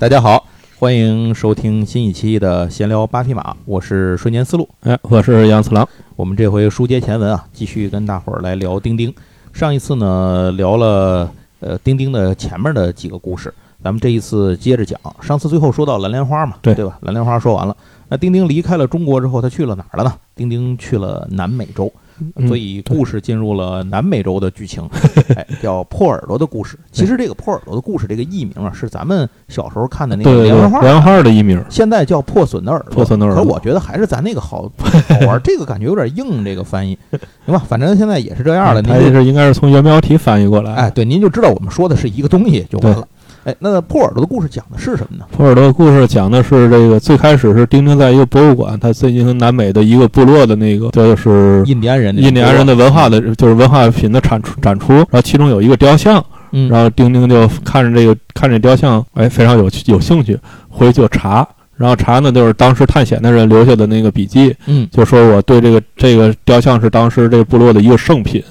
大家好，欢迎收听新一期的闲聊八匹马，我是瞬间思路。哎，我是杨次郎。我们这回书接前文啊，继续跟大伙儿来聊钉钉。上一次呢聊了呃钉钉的前面的几个故事，咱们这一次接着讲。上次最后说到蓝莲花嘛，对对吧？蓝莲花说完了，那丁丁离开了中国之后，他去了哪儿了呢？丁丁去了南美洲。嗯所以故事进入了南美洲的剧情，哎，叫破耳朵的故事。其实这个破耳朵的故事这个译名啊，是咱们小时候看的那个对对连环画，连环画的译名，现在叫破损的耳朵。破损的耳朵可我觉得还是咱那个好好玩，这个感觉有点硬，这个翻译，行吧？反正现在也是这样了。您是应该是从原标题翻译过来。哎，，对，您就知道我们说的是一个东西就完了。哎，那破耳朵的故事讲的是什么呢？破耳朵的故事讲的是这个最开始是丁丁在一个博物馆，他进行南美的一个部落的那个，这就是印第安人的印第安人的文化的，就是文化品的产出展出。然后其中有一个雕像，嗯，然后丁丁就看着这个看着雕像，哎，非常有有兴趣，回去就查。然后查呢，就是当时探险的人留下的那个笔记，嗯就说我对这个这个雕像是当时这个部落的一个圣品，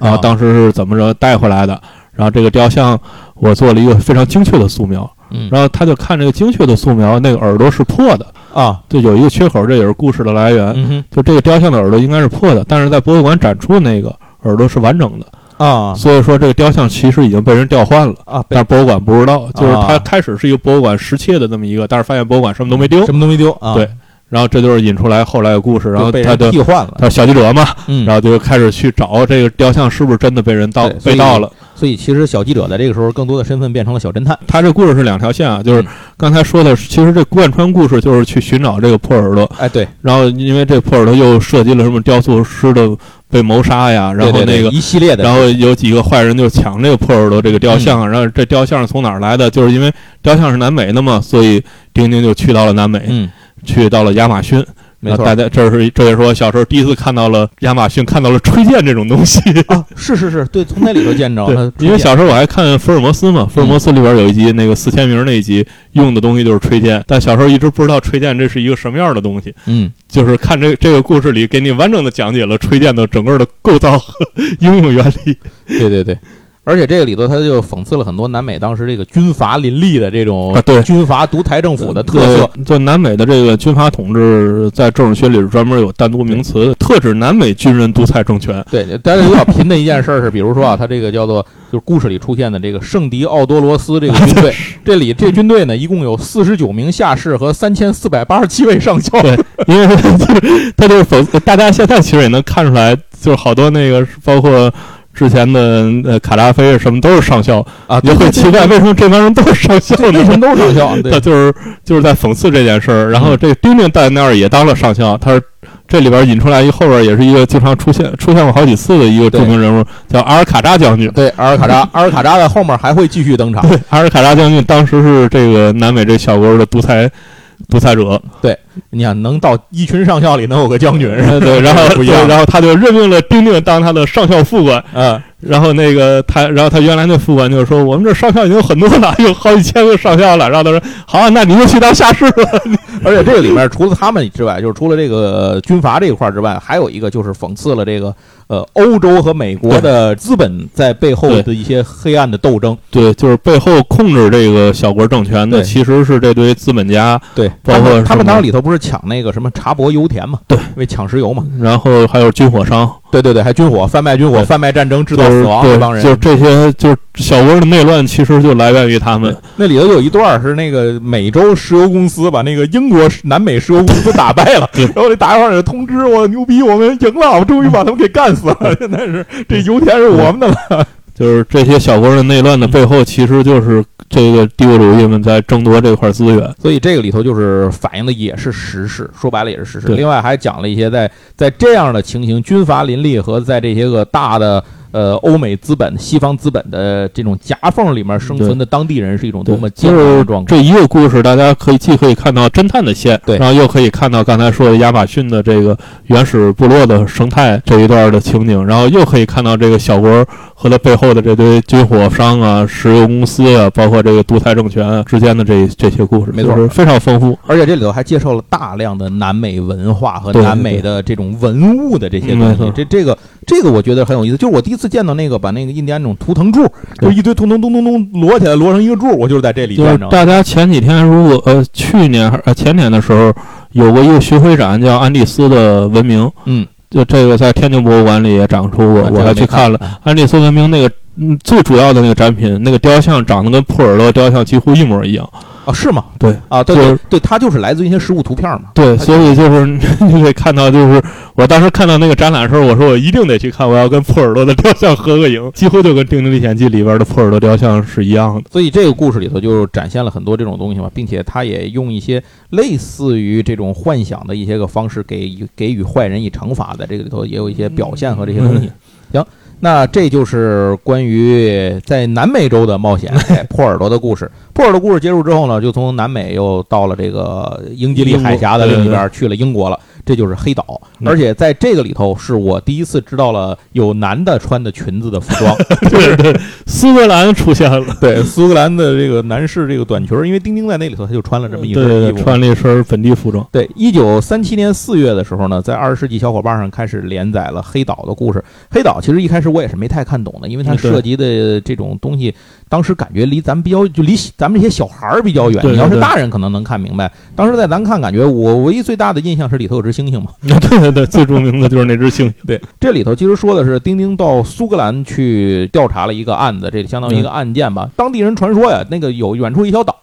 然后啊当时是怎么着带回来的，然后这个雕像我做了一个非常精确的素描，嗯。然后他就看这个精确的素描，那个耳朵是破的，啊，就有一个缺口，这也是故事的来源。就这个雕像的耳朵应该是破的，但是在博物馆展出的那个耳朵是完整的，啊。所以说这个雕像其实已经被人调换了。啊，但是博物馆不知道，就是它啊开始是一个博物馆失窃的这么一个，但是发现博物馆什么都没丢。什，么都没丢啊，对，然后这就是引出来后来的故事，然后他就替换了，他小记者嘛，嗯，然后就开始去找这个雕像是不是真的被人盗被盗了。所以其实小记者在这个时候更多的身份变成了小侦探，他这故事是两条线啊，就是嗯刚才说的，其实这贯穿故事就是去寻找这个破耳朵，哎，对，然后因为这破耳朵又涉及了什么雕塑师的被谋杀呀，然后那个。一系列的，然后有几个坏人就抢这个破耳朵这个雕像，然后这雕像是从哪儿来的？就是因为雕像是南美的嘛，所以丁丁就去到了南美，嗯，去到了亚马逊。没错大家这是这也是我小时候第一次看到了亚马逊，看到了吹剑这种东西。啊，是是是，对，从那里头见着，了，因为小时候我还看福尔摩斯嘛，福尔摩斯里边有一集那个四千名那一集用的东西就是吹剑，但小时候一直不知道吹剑这是一个什么样的东西，嗯，就是看这这个故事里给你完整的讲解了吹剑的整个的构造和 应用原理。对对对。而且这个里头，他就讽刺了很多南美当时这个军阀林立的这种军阀独裁政府的特色。对，就南美的这个军阀统治，在政治学里是专门有单独名词的，特指南美军人独裁政权。对，但是比较贫的一件事儿是，比如说啊，他这个叫做就是故事里出现的这个圣迪奥多罗斯这个军队，这里这军队呢一共有四十九名下士和三千四百八十七位上校。对因为就是他就是讽刺，大家现在其实也能看出来，就是好多那个包括。之前的呃卡扎菲什么都是上校，啊，你就会奇怪为什么这帮人都是上校呢？为什么都是上校？他就是就是在讽刺这件事儿。然后这个丁丁在那儿也当了上校，他是这里边引出来一后边也是一个经常出现出现过好几次的一个著名人物，叫阿尔卡扎将军。对，阿尔卡扎，阿尔卡扎在后面还会继续登场。对，阿尔卡扎将军当时是这个南美这小国的独裁独裁者，你想，能到一群上校里能有个将军，对，然后 然后他就任命了丁丁当他的上校副官。嗯，然后那个他，然后他原来那副官就说：“我们这上校已经有很多了，有好几千个上校了。”然后他说：“好啊，那你就去当下士吧。而且这个里面除了他们之外，就是除了这个军阀这一块之外，还有一个就是讽刺了这个呃欧洲和美国的资本在背后的一些黑暗的斗争。”对，就是背后控制这个小国政权的其实是这堆资本家，对，包括他们当时里头不是抢那个什么查博油田嘛？对，因为抢石油嘛。然后还有军火商，对对对，还军火贩卖军火、贩卖战争、制造死亡这帮人。就这些，就是小国的内乱，其实就来源于他们。那里头有一段是那个美洲石油公司把那个英国南美石油公司打败了，然后那打电话给通知我牛逼，我们赢了，我们终于把他们给干死了。现在 是这油田是我们的了。就是这些小国的内乱的背后，其实就是这个帝国主义们在争夺这块资源。所以这个里头就是反映的也是时事，说白了也是时事。另外还讲了一些在在这样的情形，军阀林立和在这些个大的呃欧美资本、西方资本的这种夹缝里面生存的当地人是一种多么艰难就是的状况。这一个故事，大家可以既可以看到侦探的线，对然后又可以看到刚才说的亚马逊的这个原始部落的生态这一段的情景，然后又可以看到这个小国和它背后的这堆军火商啊、石油公司啊，包括这个独裁政权啊之间的这这些故事，没错就是非常丰富。而且这里头还介绍了大量的南美文化和南美的这种文物的这些东西。这这个这个我觉得很有意思。就是我第一次次见到那个把那个印第安那种图腾柱，就一堆图腾咚咚咚摞起来，摞成一个柱，我就是在这里。大家前几天如果呃去年还呃前年的时候有过一个巡回展叫安第斯的文明，嗯，就这个在天津博物馆里也展出过，我还去看了了。安第斯文明那个嗯最主要的那个展品，那个雕像长得跟普尔勒雕像几乎一模一样。啊，是吗？对啊，对对对，它就是来自于一些实物图片嘛。对，所以就是 你可以看到，就是我当时看到那个展览的时候，我说我一定得去看，我要跟破耳朵的雕像合个影，几乎就跟《丁丁历险记》里边的破耳朵雕像是一样的。所以这个故事里头就展现了很多这种东西嘛，并且他也用一些类似于这种幻想的一些个方式给予给予坏人以惩罚在，这个里头也有一些表现和这些东西。行，那这就是关于在南美洲的冒险，哎破耳朵的故事。破耳朵故事结束之后呢，就从南美又到了这个英吉利海峡的另一边，去了英国了。这就是黑岛，嗯而且在这个里头是我第一次知道了有男的穿的裙子的服装。对对，苏格兰出现了，对，苏格兰的这个男士这个短裙儿，因为丁丁在那里头他就穿了这么一身衣服。穿了一身本地服装。对，一九三七年四月的时候呢，在二十世纪小伙伴上开始连载了黑岛的故事。黑岛其实一开始我也是没太看懂的，因为它涉及的这种东西，当时感觉离咱们比较，就离咱们这些小孩儿比较远。对对你要是大人可能能看明白，当时在咱看，感觉我唯一最大的印象是里头有只猩猩嘛。对对对，最著名的就是那只猩猩。对，这里头其实说的是丁丁到苏格兰去调查了一个案子，这相当于一个案件吧。当地人传说呀，那个有远处一小岛，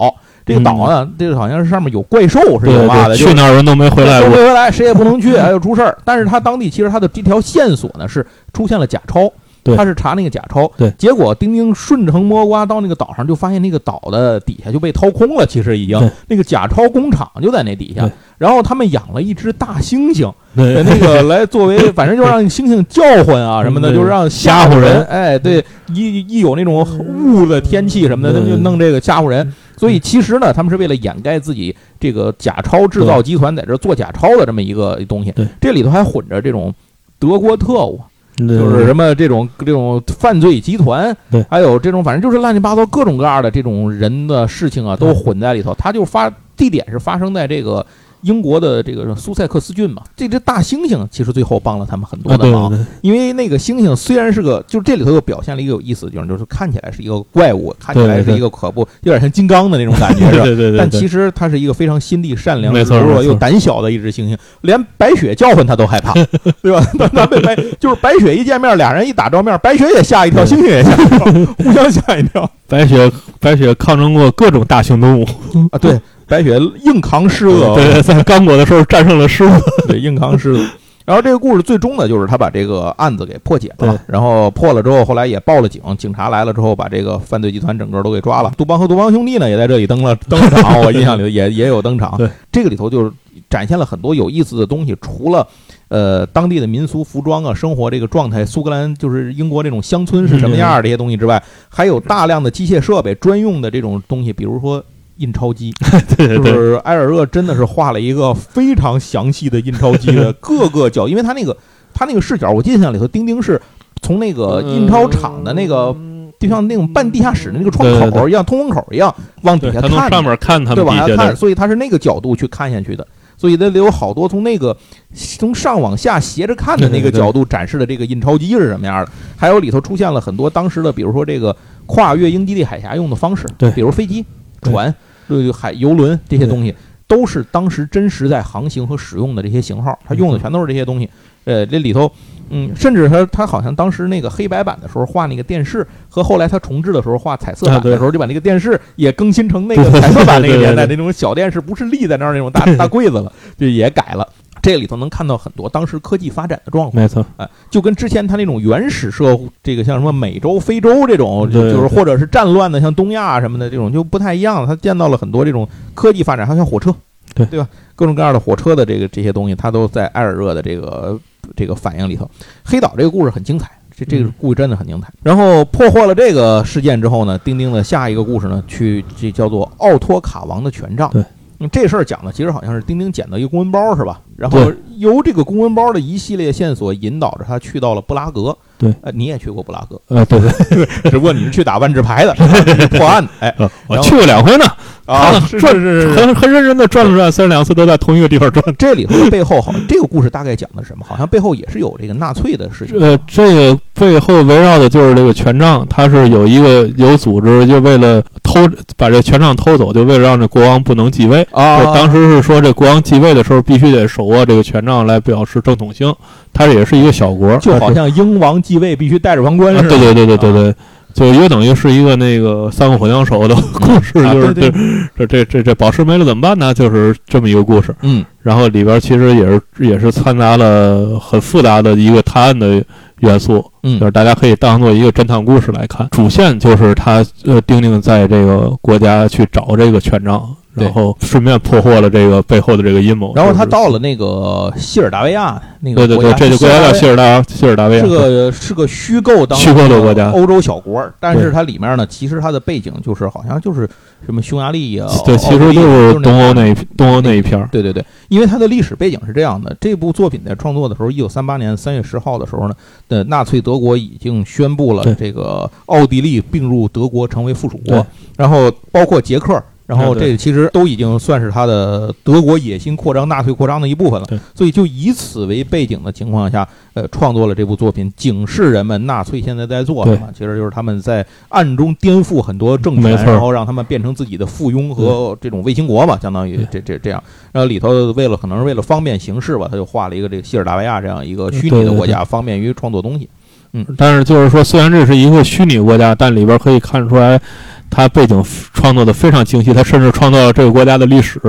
这个岛呢，这个好像是上面有怪兽是对有嘛的，去哪儿人都没回来过。都没回来，谁也不能去，还要出事儿。但是他当地其实他的这条线索呢是出现了假钞。对。他是查那个假钞，对。结果丁丁顺藤摸瓜到那个岛上，就发现那个岛的底下就被掏空了，其实已经。那个假钞工厂就在那底下。然后他们养了一只大猩猩，对。那个来作为，反正就让猩猩叫唤啊什么的，就是让吓唬人。唬哎，对，一一有那种雾的天气什么的，他们就弄这个吓唬人。所以其实呢，他们是为了掩盖自己这个假钞制造集团在这做假钞的这么一个东西。对。这里头还混着这种德国特务，就就是什么这种这种犯罪集团，对。还有这种反正就是乱七八糟各种各样的这种人的事情啊，都混在里头。他就发地点是发生在这个英国的这个苏塞克斯郡嘛。这只大猩猩其实最后帮了他们很多啊，的忙，因为那个猩猩虽然是个，就这里头又表现了一个有意思的地方，就是看起来是一个怪物，看起来是一个可怖，有点像金刚的那种感觉，是吧？对对对，对但其实它是一个非常心地善良、柔弱又胆小的一只猩猩，连白雪叫唤它都害怕，对吧？当他被白就是白雪一见面，俩人一打照面，白雪也吓一跳，猩猩也吓一跳，互相吓一跳白雪白雪抗争过各种大型动物，啊！对，白雪硬扛狮子，对对，在刚果的时候战胜了狮子。对，硬扛狮子。然后这个故事最终呢，就是他把这个案子给破解了，然后破了之后，后来也报了警，警察来了之后，把这个犯罪集团整个都给抓了。杜邦和杜邦兄弟呢，也在这里登了 登了场，我印象里也也有登场。对，这个里头就是展现了很多有意思的东西，除了。呃，当地的民俗服装啊，生活这个状态，苏格兰就是英国这种乡村是什么样儿这些东西之外，还有大量的机械设备专用的这种东西，比如说印钞机，就对对对，是埃尔热真的是画了一个非常详细的印钞机的 各个角，因为他那个他那个视角，我印象里头，丁丁是从那个印钞厂的那个，就像那种半地下室的那个窗口一样，通风口一样往底下看的，他从上面看他对，们往下看，所以他是那个角度去看下去的。所以那里有好多从那个从上往下斜着看的那个角度展示的这个印钞机是什么样的，还有里头出现了很多当时的，比如说这个跨越英吉利海峡用的方式，对。比如飞机、对。船、呃海游轮这些东西，都是当时真实在航行和使用的这些型号，它用的全都是这些东西。呃，这里头，嗯，甚至他他好像当时那个黑白版的时候画那个电视，和后来他重置的时候画彩色版的时候，就把那个电视也更新成那个彩色版那个对对年代那种小电视，不是立在那儿那种大大柜子了，就也改了。这里头能看到很多当时科技发展的状况，没错，哎，就跟之前他那种原始社会，这个像什么美洲、非洲这种，就就是或者是战乱的，像东亚什么的这种就不太一样了。他见到了很多这种科技发展，还有像火车，对对吧？各种各样的火车的这个这些东西，他都在艾尔热的这个这个反应里头。黑岛这个故事很精彩，这这个嗯故事真的很精彩。然后破获了这个事件之后呢，丁丁的下一个故事呢，去这叫做奥托卡王的权杖。对。嗯这事儿讲的其实好像是丁丁捡到一个公文包是吧？然后由这个公文包的一系列线索引导着他去到了布拉格。对，呃，你也去过布拉格，呃，对对，只不过你是去打万智牌的，破案的。哎，呃我去过两回呢，啊，是是是，很很认真的转了转，虽然两次都在同一个地方转。这里头的背后好像这个故事大概讲的什么？好像背后也是有这个纳粹的事情。呃，这个背后围绕的就是这个权杖，它是有一个有组织，就为了偷把这权杖偷走，就为了让这国王不能继位啊。当时是说这国王继位的时候必须得手握这个权杖来表示正统性。它也是一个小国，就好像英王继位必须带着王冠似的。对对对对对对。就约等于是一个那个三个火枪手的故事，就是这这这这这宝石没了怎么办呢？就是这么一个故事。嗯，然后里边其实也是也是掺杂了很复杂的一个探案的元素。嗯，就是大家可以当做一个侦探故事来看。主线就是他呃丁丁在这个国家去找这个权杖。然后顺便破获了这个背后的这个阴谋。然后他到了那个西尔达维亚那个对对对，这就国家叫西尔达西尔达维亚，是个是个虚构当虚构的国家，欧洲小国。但是它里面呢，其实它的背景就是好像就是什么匈牙利啊，对，其实就是东欧那一东欧那一片。对对对，因为它的历史背景是这样的：这部作品在创作的时候，一九三八年三月十号的时候呢，的纳粹德国已经宣布了这个奥地利并入德国成为附属国，然后包括捷克。然后这其实都已经算是他的德国野心扩张、纳粹扩张的一部分了。所以就以此为背景的情况下，呃，创作了这部作品，警示人们纳粹现在在做什么。其实就是他们在暗中颠覆很多政权，然后让他们变成自己的附庸和这种卫星国嘛，相当于这这这样。然后里头为了可能是为了方便行事吧，他就画了一个这个西尔达维亚这样一个虚拟的国家，方便于创作东西。嗯，但是就是说，虽然这是一个虚拟国家，但里边可以看出来。他背景创作的非常精细，他甚至创造了这个国家的历史，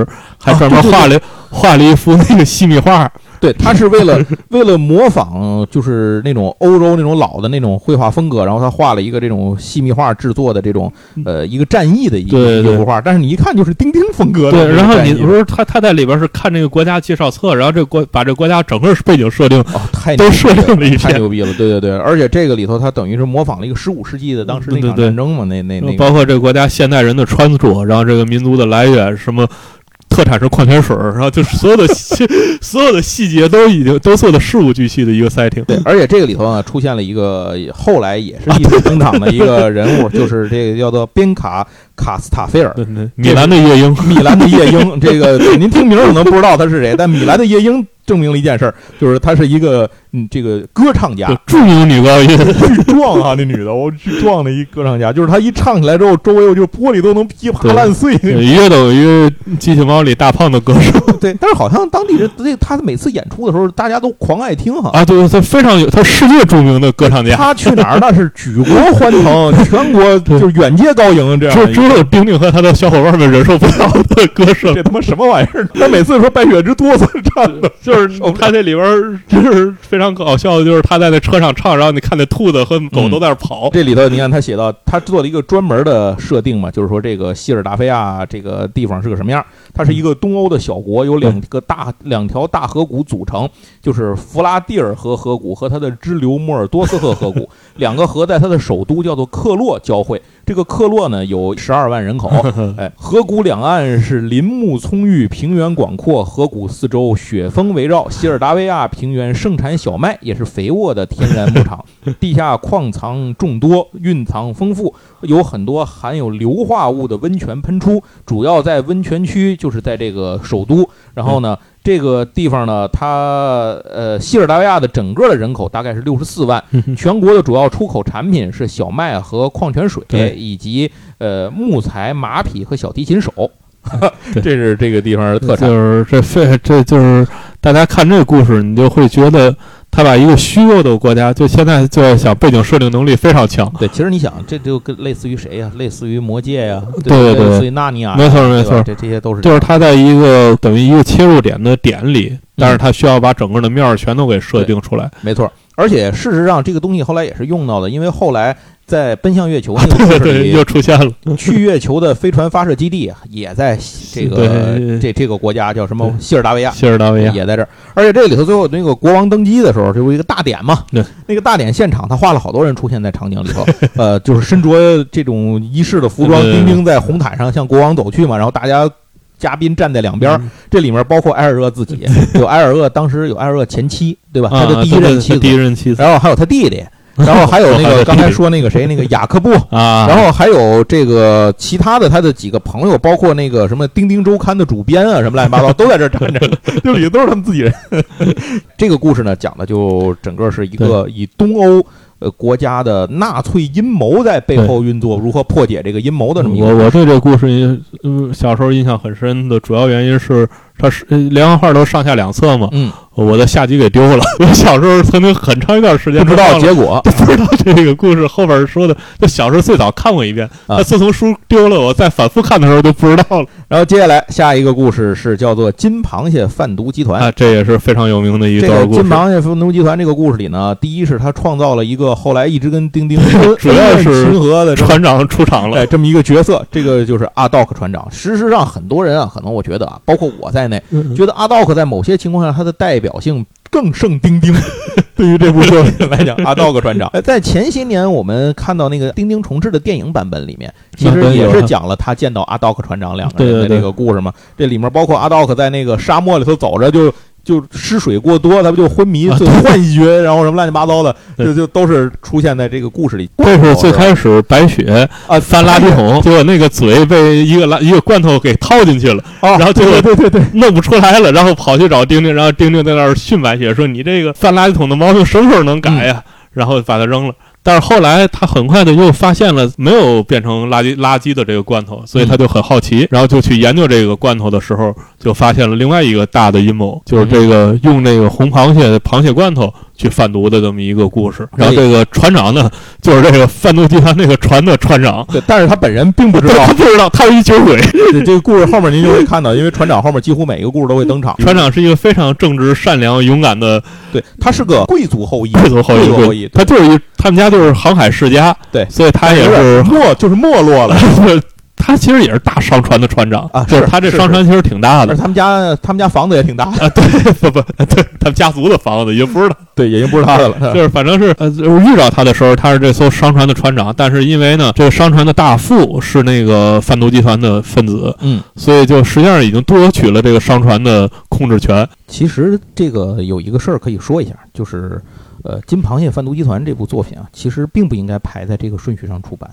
还专门画了画了一幅那个细密画。对他是为了 为了模仿，就是那种欧洲那种老的那种绘画风格，然后他画了一个这种细密画制作的这种呃一个战役的一一幅画，但是你一看就是丁丁风格的。对，然后你不是他他在里边是看这个国家介绍册，然后这国把这国家整个背景设定哦太都设定了一太牛逼了，对对对，而且这个里头他等于是模仿了一个十五世纪的当时那场战争嘛，那那那包括这个国家现代人的穿着，然后这个民族的来源什么。特产是矿泉水，然后就是所有的 所有的细节都已经都做的事无巨细的一个 setting。对，而且这个里头呢，出现了一个后来也是一直登场的一个人物，就是这个叫做边卡卡斯塔菲尔，米兰的夜莺，米兰的夜莺。这个您听名可能不知道他是谁，但米兰的夜莺证明了一件事儿，就是他是一个。嗯，这个歌唱家，著名女高音，巨壮啊！那女的，我巨壮的一歌唱家，就是她一唱起来之后，周围我就玻璃都能噼啪烂碎。约等于机器猫里大胖的歌手。对，但是好像当地人对他每次演出的时候，大家都狂爱听哈。啊，对，他非常有，他世界著名的歌唱家。他去哪儿那是举国欢腾，全国就是远接高迎这样。只有丁丁和他的小伙伴们忍受不了的歌声。这他妈什么玩意儿？他每次说白雪之哆嗦唱的，就是他这里边就是非。常搞笑的就是他在那车上唱，然后你看那兔子和狗都在那跑。这里头你看他写到，他做了一个专门的设定嘛，就是说这个希尔达菲亚这个地方是个什么样？它是一个东欧的小国，有两个大两条大河谷组成，就是弗拉蒂尔河河谷和它的支流莫尔多斯河河谷，两个河在它的首都叫做克洛交汇。这个克洛呢有十二万人口，哎，河谷两岸是林木葱郁，平原广阔，河谷四周雪峰围绕。西尔达维亚平原盛产小麦，也是肥沃的天然牧场，地下矿藏众多，蕴藏丰富，有很多含有硫化物的温泉喷出，主要在温泉区，就是在这个首都。然后呢？这个地方呢，它呃，西尔达维亚的整个的人口大概是六十四万，全国的主要出口产品是小麦和矿泉水，以及呃木材、马匹和小提琴手，这是这个地方的特产。就是这这，这就是大家看这个故事，你就会觉得。他把一个虚弱的国家，就现在就在想背景设定能力非常强。对，其实你想，这就跟类似于谁呀？类似于魔戒呀？对对对，类似于纳尼亚。没错没错，这这些都是。就是他在一个等于一个切入点的点里，但是他需要把整个的面儿全都给设定出来。没错，而且事实上这个东西后来也是用到的，因为后来。在奔向月球那个 故事里，又出现了去月球的飞船发射基地，也在这个这这个国家叫什么？希尔达维亚，希尔达维亚也在这儿。而且这里头最后那个国王登基的时候，这不一个大典嘛。对，那个大典现场，他画了好多人出现在场景里头，呃，就是身着这种仪式的服装，丁丁在红毯上向国王走去嘛。然后大家嘉宾站在两边，这里面包括埃尔厄自己，有埃尔厄当时有埃尔厄前妻，对吧？他的第一任妻子，第一任妻子，然后还有他弟弟。然后还有那个刚才说那个谁，那个雅克布，啊，然后还有这个其他的他的几个朋友，包括那个什么《钉钉周刊》的主编啊，什么乱七八糟都在这儿站着，就里头都是他们自己人。这个故事呢，讲的就整个是一个以东欧呃国家的纳粹阴谋在背后运作，如何破解这个阴谋的这么一个我。我对这个故事嗯，呃，小时候印象很深的主要原因是，它是呃连环画都上下两册嘛，嗯，我的下集给丢了。我小时候曾经很长一段时间不知道结果。不知道这个故事后边说的，就小时候最早看过一遍，啊但自从书丢了，我再反复看的时候就不知道了然后接下来下一个故事是叫做金螃蟹贩毒集团。啊，这也是非常有名的一这段故事。个金螃蟹贩毒集团这个故事里呢，第一是他创造了一个后来一直跟丁丁 主要是亲和的船长出场了哎，这么一个角色，这个就是阿道克船长。事实上，很多人啊，可能我觉得啊，包括我在内，嗯觉得阿道克在某些情况下他的代表性更胜丁丁。对于这部作品来讲，阿道克船长，哎在前些年我们看到那个丁丁重置的电影版本里面，其实也是讲了他见到阿道克船长两个人的对对对这个故事嘛。这里面包括阿道克在那个沙漠里头走着就。就失水过多，他不就昏迷，啊就幻觉，然后什么乱七八糟的，对就就都是出现在这个故事里。这是最开始白雪啊翻垃圾桶，结果那个嘴被一个垃一个罐头给套进去了，啊，然后结果对对对对，弄不出来了，然后跑去找丁丁，然后丁丁在那儿训白雪说：“你这个翻垃圾桶的毛病什么时候能改呀？”然后把它扔了。但是后来他很快的又发现了没有变成垃圾垃圾的这个罐头，所以他就很好奇，然后就去研究这个罐头的时候，就发现了另外一个大的阴谋，就是这个用那个红螃蟹螃蟹罐头去贩毒的这么一个故事。然后这个船长呢，就是这个贩毒集团那个船的船长。对，但是他本人并不知道他。不知道，他是一酒鬼。对这个故事后面您就会看到，因为船长后面几乎每一个故事都会登场。船长是一个非常正直、善良、勇敢的对，他是个贵族后裔，贵族后裔，贵族后裔，他就是一他们家就是航海世家，对所以他也是没，就是没落了。他其实也是大商船的船长啊就是他这商船其实挺大的他们家他们家房子也挺大，啊，对不不对，他们家族的房子也不是他，对，已经不是他的了。就是反正是呃就是遇到他的时候，他是这艘商船的船长，但是因为呢这个商船的大副是那个贩毒集团的分子，嗯，所以就实际上已经夺取了这个商船的控制权。其实这个有一个事儿可以说一下，就是呃，《金螃蟹贩毒集团》这部作品啊，其实并不应该排在这个顺序上出版。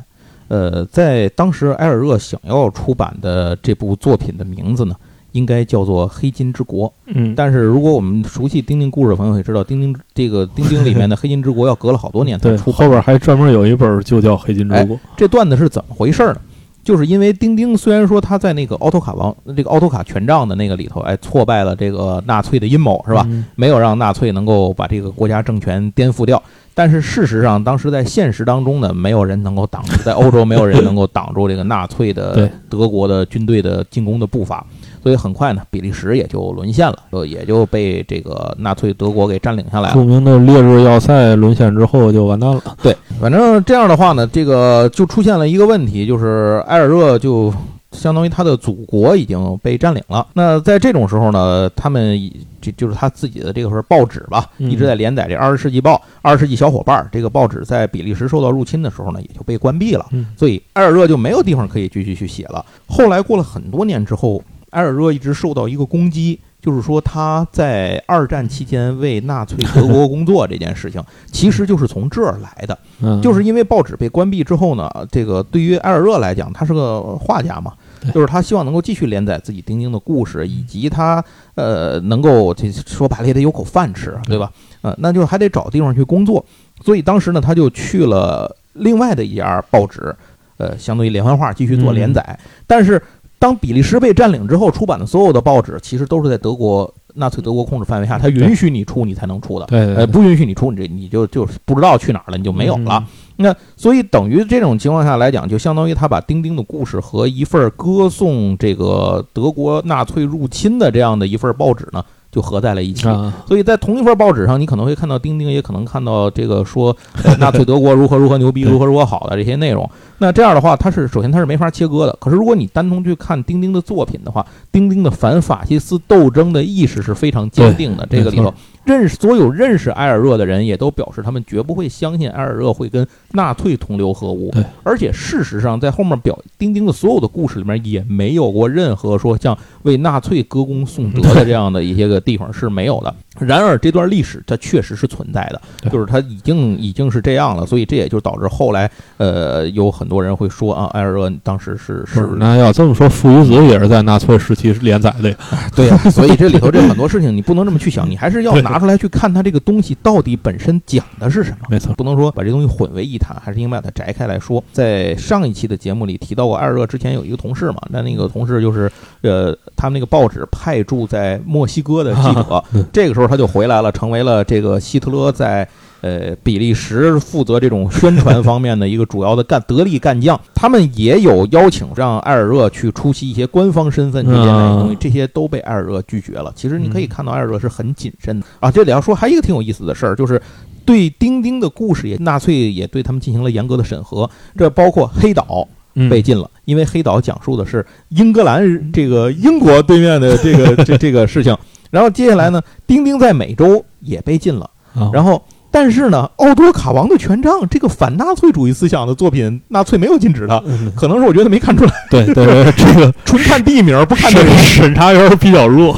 呃，在当时埃尔热想要出版的这部作品的名字呢，应该叫做《黑金之国》。嗯，但是如果我们熟悉钉钉故事的朋友也知道，钉钉这个钉钉里面的 黑金之国要隔了好多年才，出版。后边还专门有一本就叫《黑金之国》。这段子是怎么回事呢？就是因为钉钉虽然说他在那个奥托卡王这个奥托卡权杖的那个里头，哎，挫败了这个纳粹的阴谋，是吧？嗯没有让纳粹能够把这个国家政权颠覆掉。但是事实上，当时在现实当中呢，没有人能够挡住，在欧洲没有人能够挡住这个纳粹的德国的军队的进攻的步伐，所以很快呢，比利时也就沦陷了，就也就被这个纳粹德国给占领下来了。著名的烈日要塞沦陷之后就完蛋了。对，反正这样的话呢，这个就出现了一个问题，就是埃尔热就相当于他的祖国已经被占领了。那在这种时候呢，他们以这就是他自己的这个是报纸吧，嗯一直在连载这《二十世纪报》《二十世纪小伙伴》这个报纸，在比利时受到入侵的时候呢，也就被关闭了。嗯所以埃尔热就没有地方可以继续去写了。后来过了很多年之后，埃尔热一直受到一个攻击。就是说，他在二战期间为纳粹德国工作这件事情，其实就是从这儿来的。嗯，就是因为报纸被关闭之后呢，这个对于埃尔热来讲，他是个画家嘛，就是他希望能够继续连载自己丁丁的故事，以及他呃能够这说白了也得有口饭吃，对吧？呃，那就还得找地方去工作，所以当时呢，他就去了另外的一家报纸，呃，相当于连环画继续做连载。但是当比利时被占领之后，出版的所有的报纸其实都是在德国纳粹德国控制范围下，他允许你出，你才能出的。对对呃，不允许你出，你这你就就是不知道去哪儿了，你就没有了。。嗯那所以等于这种情况下来讲，就相当于他把丁丁的故事和一份歌颂这个德国纳粹入侵的这样的一份报纸呢，就合在了一起。啊，所以在同一份报纸上，你可能会看到丁丁，也可能看到这个说、呃纳粹德国如何如何牛逼，如何如何好的这些内容。那这样的话，它是首先它是没法切割的。可是如果你单从去看丁丁的作品的话，丁丁的反法西斯斗争的意识是非常坚定的。这个里头，认识所有认识埃尔热的人也都表示，他们绝不会相信埃尔热会跟纳粹同流合污。对，而且事实上，在后面表丁丁的所有的故事里面，也没有过任何说像为纳粹歌功颂德的这样的一些个地方是没有的。然而，这段历史它确实是存在的，就是它已经已经是这样了，所以这也就导致后来，呃，有很多人会说啊，埃尔热当时是是。那要这么说，《父与子》也是在纳粹时期连载的呀。对呀，所以这里头这很多事情你不能这么去想，你还是要拿出来去看它这个东西到底本身讲的是什么。没错，不能说把这东西混为一谈，还是应该把它摘开来说。在上一期的节目里提到过，艾尔热之前有一个同事嘛，那那个同事就是呃，他们那个报纸派驻在墨西哥的记者，这个时候。他就回来了，成为了这个希特勒在呃比利时负责这种宣传方面的一个主要的干得力干将。他们也有邀请让埃尔热去出席一些官方身份这些东西，这些都被埃尔热拒绝了。其实你可以看到埃尔热是很谨慎的啊。这里要说还有一个挺有意思的事儿，就是对丁丁的故事也纳粹也对他们进行了严格的审核，这包括黑岛被禁了，因为黑岛讲述的是英格兰这个英国对面的这个这这个事情。然后接下来呢，丁丁在美洲也被禁了。然后，但是呢，奥多卡王的权杖这个反纳粹主义思想的作品，纳粹没有禁止他，可能是我觉得没看出来。对对对，这个 纯看地名不看内容，审查员比较弱，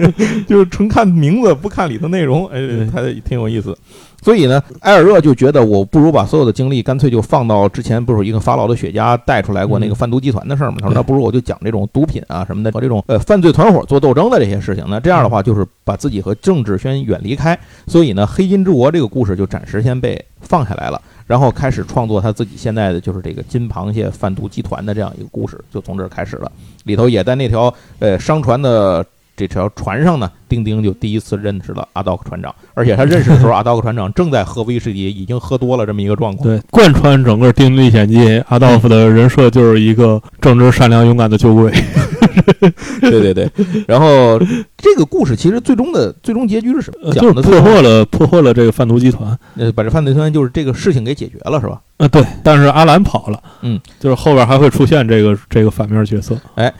就是纯看名字不看里头内容，哎，还挺有意思。所以呢，埃尔热就觉得我不如把所有的精力干脆就放到之前不是一个法老的雪茄带出来过那个贩毒集团的事儿嘛？他说那不如我就讲这种毒品啊什么的和这种呃犯罪团伙做斗争的这些事情。那这样的话就是把自己和政治先远离开。所以呢，黑金之国这个故事就暂时先被放下来了，然后开始创作他自己现在的就是这个金螃蟹贩毒集团的这样一个故事，就从这儿开始了。里头也在那条呃商船的。这条船上呢，丁丁就第一次认识了阿道克船长，而且他认识的时候，阿道克船长正在喝威士忌，已经喝多了这么一个状况。对，贯穿整个《丁丁历险记》，阿道夫的人设就是一个正直、善良、勇敢的酒鬼。对对对，然后这个故事其实最终的最终结局是什么？就是破获了破获了这个贩毒集团，呃，把这贩毒集团就是这个事情给解决了，是吧？啊，对。但是阿兰跑了，嗯，就是后边还会出现这个这个反面角色，哎。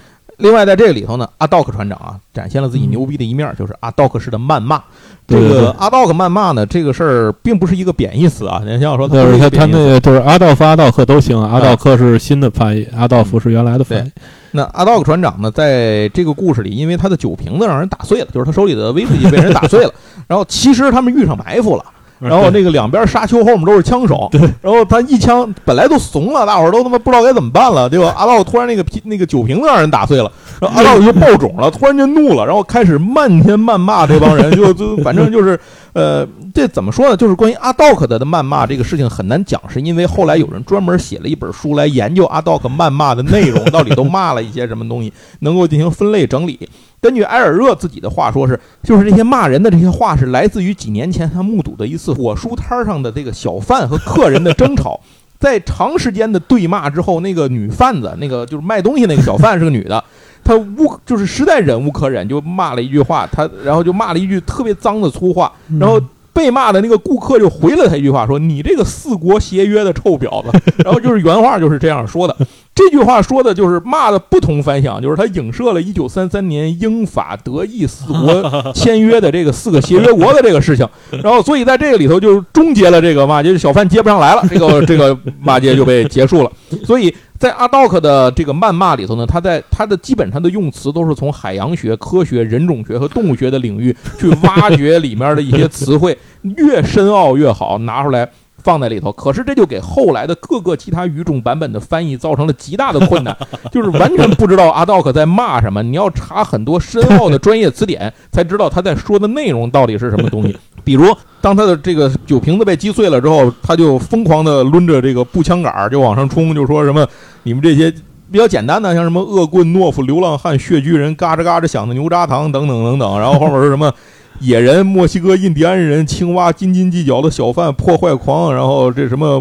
另外，在这个里头呢，阿道克船长啊，展现了自己牛逼的一面，就是阿道克式的谩骂。这个阿道克谩骂呢，这个事儿并不是一个贬义词啊。你像我说，就是他他那个就是阿道夫、阿道克都行，阿道克是新的翻译，阿道夫是原来的翻译。那阿道克船长呢，在这个故事里，因为他的酒瓶子让人打碎了，就是他手里的威士忌被人打碎了，然后其实他们遇上埋伏了。然后那个两边沙丘后面都是枪手，然后他一枪本来都怂了，大伙儿都他妈不知道该怎么办了，对吧阿道突然那个瓶那个酒瓶子让人打碎了，然后阿道 就爆种了，突然间怒了，然后开始漫天谩骂这帮人，就就反正就是。呃，这怎么说呢？就是关于阿道克的的谩骂这个事情很难讲，是因为后来有人专门写了一本书来研究阿道克谩骂的内容，到底都骂了一些什么东西，能够进行分类整理。根据埃尔热自己的话说，是就是这些骂人的这些话是来自于几年前他目睹的一次火书摊上的这个小贩和客人的争吵，在长时间的对骂之后，那个女贩子，那个就是卖东西那个小贩是个女的。她无就是实在忍无可忍，就骂了一句话，她然后就骂了一句特别脏的粗话，然后被骂的那个顾客就回了他一句话，说：“你这个四国协约的臭婊子。”然后就是原话就是这样说的。这句话说的就是骂的不同凡响，就是他影射了一九三三年英法德意四国签约的这个四个协约国的这个事情，然后所以在这个里头就终结了这个骂街，小贩接不上来了，这个 这个骂街就被结束了。所以在阿道克的这个谩骂里头呢，他在他的基本上的用词都是从海洋学、科学、人种学和动物学的领域去挖掘里面的一些词汇，越深奥越好，拿出来。放在里头，可是这就给后来的各个其他语种版本的翻译造成了极大的困难，就是完全不知道阿道克在骂什么。你要查很多深奥的专业词典，才知道他在说的内容到底是什么东西。比如，当他的这个酒瓶子被击碎了之后，他就疯狂的抡着这个步枪杆就往上冲，就说什么“你们这些比较简单的，像什么恶棍、懦夫、流浪汉、血巨人、嘎吱嘎吱响的牛轧糖等等等等”，然后后面是什么？野人、墨西哥印第安人、青蛙、斤斤计较的小贩、破坏狂，然后这什么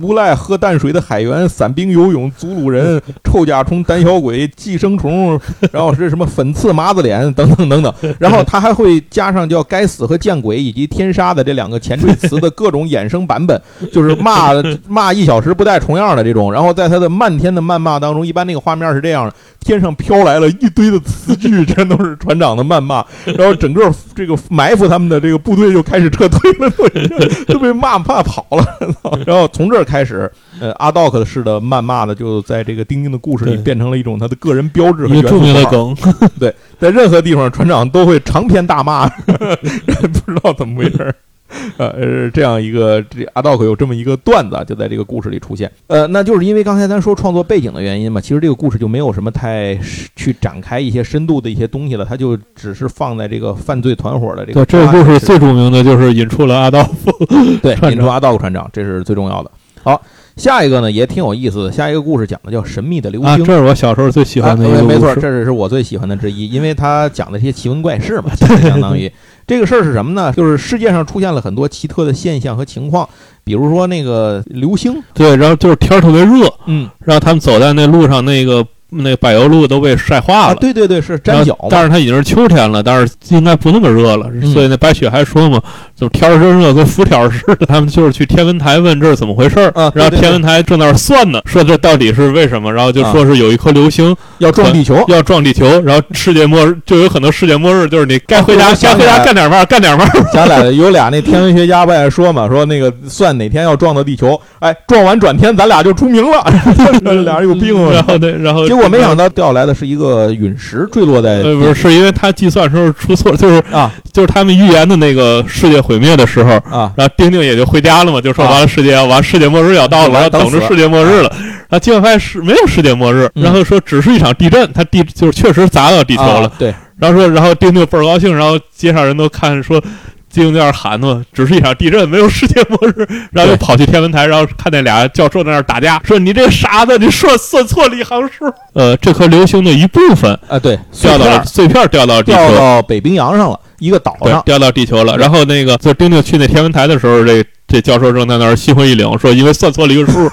无赖喝淡水的海员、伞兵游泳、祖鲁人、臭甲虫、胆小鬼、寄生虫，然后是什么粉刺麻子脸等等等等。然后他还会加上叫该死和见鬼以及天杀的这两个前缀词的各种衍生版本，就是骂骂一小时不带重样的这种。然后在他的漫天的谩骂当中，一般那个画面是这样的：天上飘来了一堆的词句，全都是船长的谩骂，然后整个这个埋伏他们的这个部队就开始撤退了，都被骂骂跑了。然后从这儿开始，呃，阿道克式的谩骂呢，就在这个丁丁的故事里变成了一种他的个人标志和著名的梗。对，在任何地方，船长都会长篇大骂，不知道怎么回事。呃，这样一个这阿道克有这么一个段子，就在这个故事里出现。呃，那就是因为刚才咱说创作背景的原因嘛，其实这个故事就没有什么太去展开一些深度的一些东西了，它就只是放在这个犯罪团伙的这个。对，这个故事最著名的就是引出了阿道夫，对，引出阿道夫船长，这是最重要的。好，下一个呢也挺有意思的，下一个故事讲的叫《神秘的流星》啊，这是我小时候最喜欢的一个没错，这是是我最喜欢的之一，因为他讲的这些奇闻怪事嘛，相当于。这个事儿是什么呢？就是世界上出现了很多奇特的现象和情况，比如说那个流星，对，然后就是天儿特别热，嗯，然后他们走在那路上，那个。那柏油路都被晒化了，对对对，是粘脚。但是它已经是秋天了，但是应该不那么热了。所以那白雪还说嘛，就天儿真热，跟浮条似的。他们就是去天文台问这是怎么回事儿，然后天文台正那儿算呢，说这到底是为什么？然后就说是有一颗流星要撞地球，要撞地球，然后世界末日就有可能世界末日，就是你该回家该回家干点嘛干点嘛。咱俩有俩那天文学家不爱说嘛，说那个算哪天要撞到地球，哎，撞完转天咱俩就出名了。俩人有病啊！然后对，然后结果。我没想到掉来的是一个陨石坠落在，呃，不是，是因为他计算时候出错，就是啊，就是他们预言的那个世界毁灭的时候啊，然后丁丁也就回家了嘛，就说完了世界要完，世界末日要到了，要等着世界末日了，然后结果发现是没有世界末日，然后说只是一场地震，他地就是确实砸到地球了，对，然后说，然后丁丁倍儿高兴，然后街上人都看说。丁在那儿喊呢，只是一场地震，没有世界末日。然后又跑去天文台，然后看那俩教授在那儿打架，说：“你这傻子，你算算错了一行数。” 呃，这颗流星的一部分啊，对，掉到了碎片，掉到地掉到北冰洋上了，一个岛上掉到地球了。然后那个就丁丁去那天文台的时候，这。这教授正在那儿心灰意冷，说：“因为算错了一个数，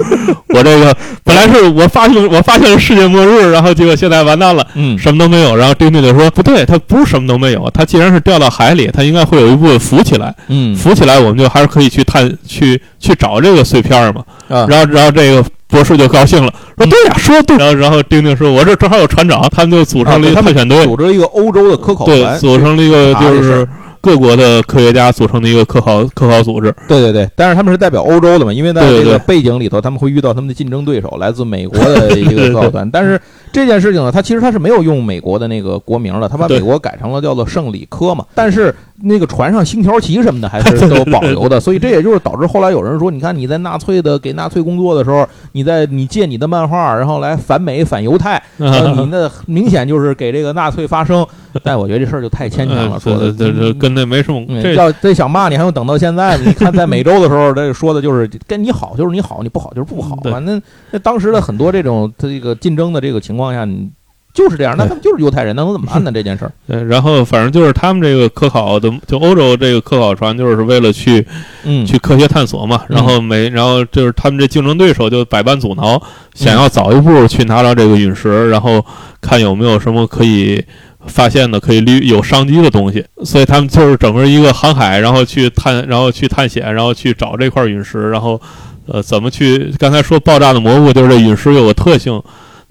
我这个本来是我发现我发现了世界末日，然后结果现在完蛋了，嗯，什么都没有。然后丁丁就说：不对，它不是什么都没有，它既然是掉到海里，它应该会有一部分浮起来，嗯，浮起来我们就还是可以去探去去找这个碎片嘛。然后然后这个博士就高兴了，说：对呀，说对。然后然后丁丁说：我这正好有船长，他们就组成了一个探险队，组织了一个欧洲的科考团，组成了一个就是。”各国的科学家组成的一个科考科考组织，对对对，但是他们是代表欧洲的嘛，因为在这个背景里头，他们会遇到他们的竞争对手，来自美国的一个 科考团，但是。这件事情呢，他其实他是没有用美国的那个国名的，他把美国改成了叫做圣里科嘛。但是那个船上星条旗什么的还是 都保留的，所以这也就是导致后来有人说，你看你在纳粹的给纳粹工作的时候，你在你借你的漫画，然后来反美反犹太，你那明显就是给这个纳粹发声。但我觉得这事儿就太牵强了，说的这这跟那没什么。要再想骂你，还用等到现在？你看在美洲的时候，这说的就是跟你好就是你好，你不好就是不好。反正那当时的很多这种这个竞争的这个情况。况下，你就是这样，那他们就是犹太人，那能怎么办呢？这件事儿。对，然后反正就是他们这个科考的，就欧洲这个科考船，就是为了去，嗯，去科学探索嘛。然后没，然后就是他们这竞争对手就百般阻挠，想要早一步去拿到这个陨石，然后看有没有什么可以发现的、可以利有商机的东西。所以他们就是整个一个航海，然后去探，然后去探险，然后去找这块陨石，然后呃，怎么去？刚才说爆炸的蘑菇，就是这陨石有个特性。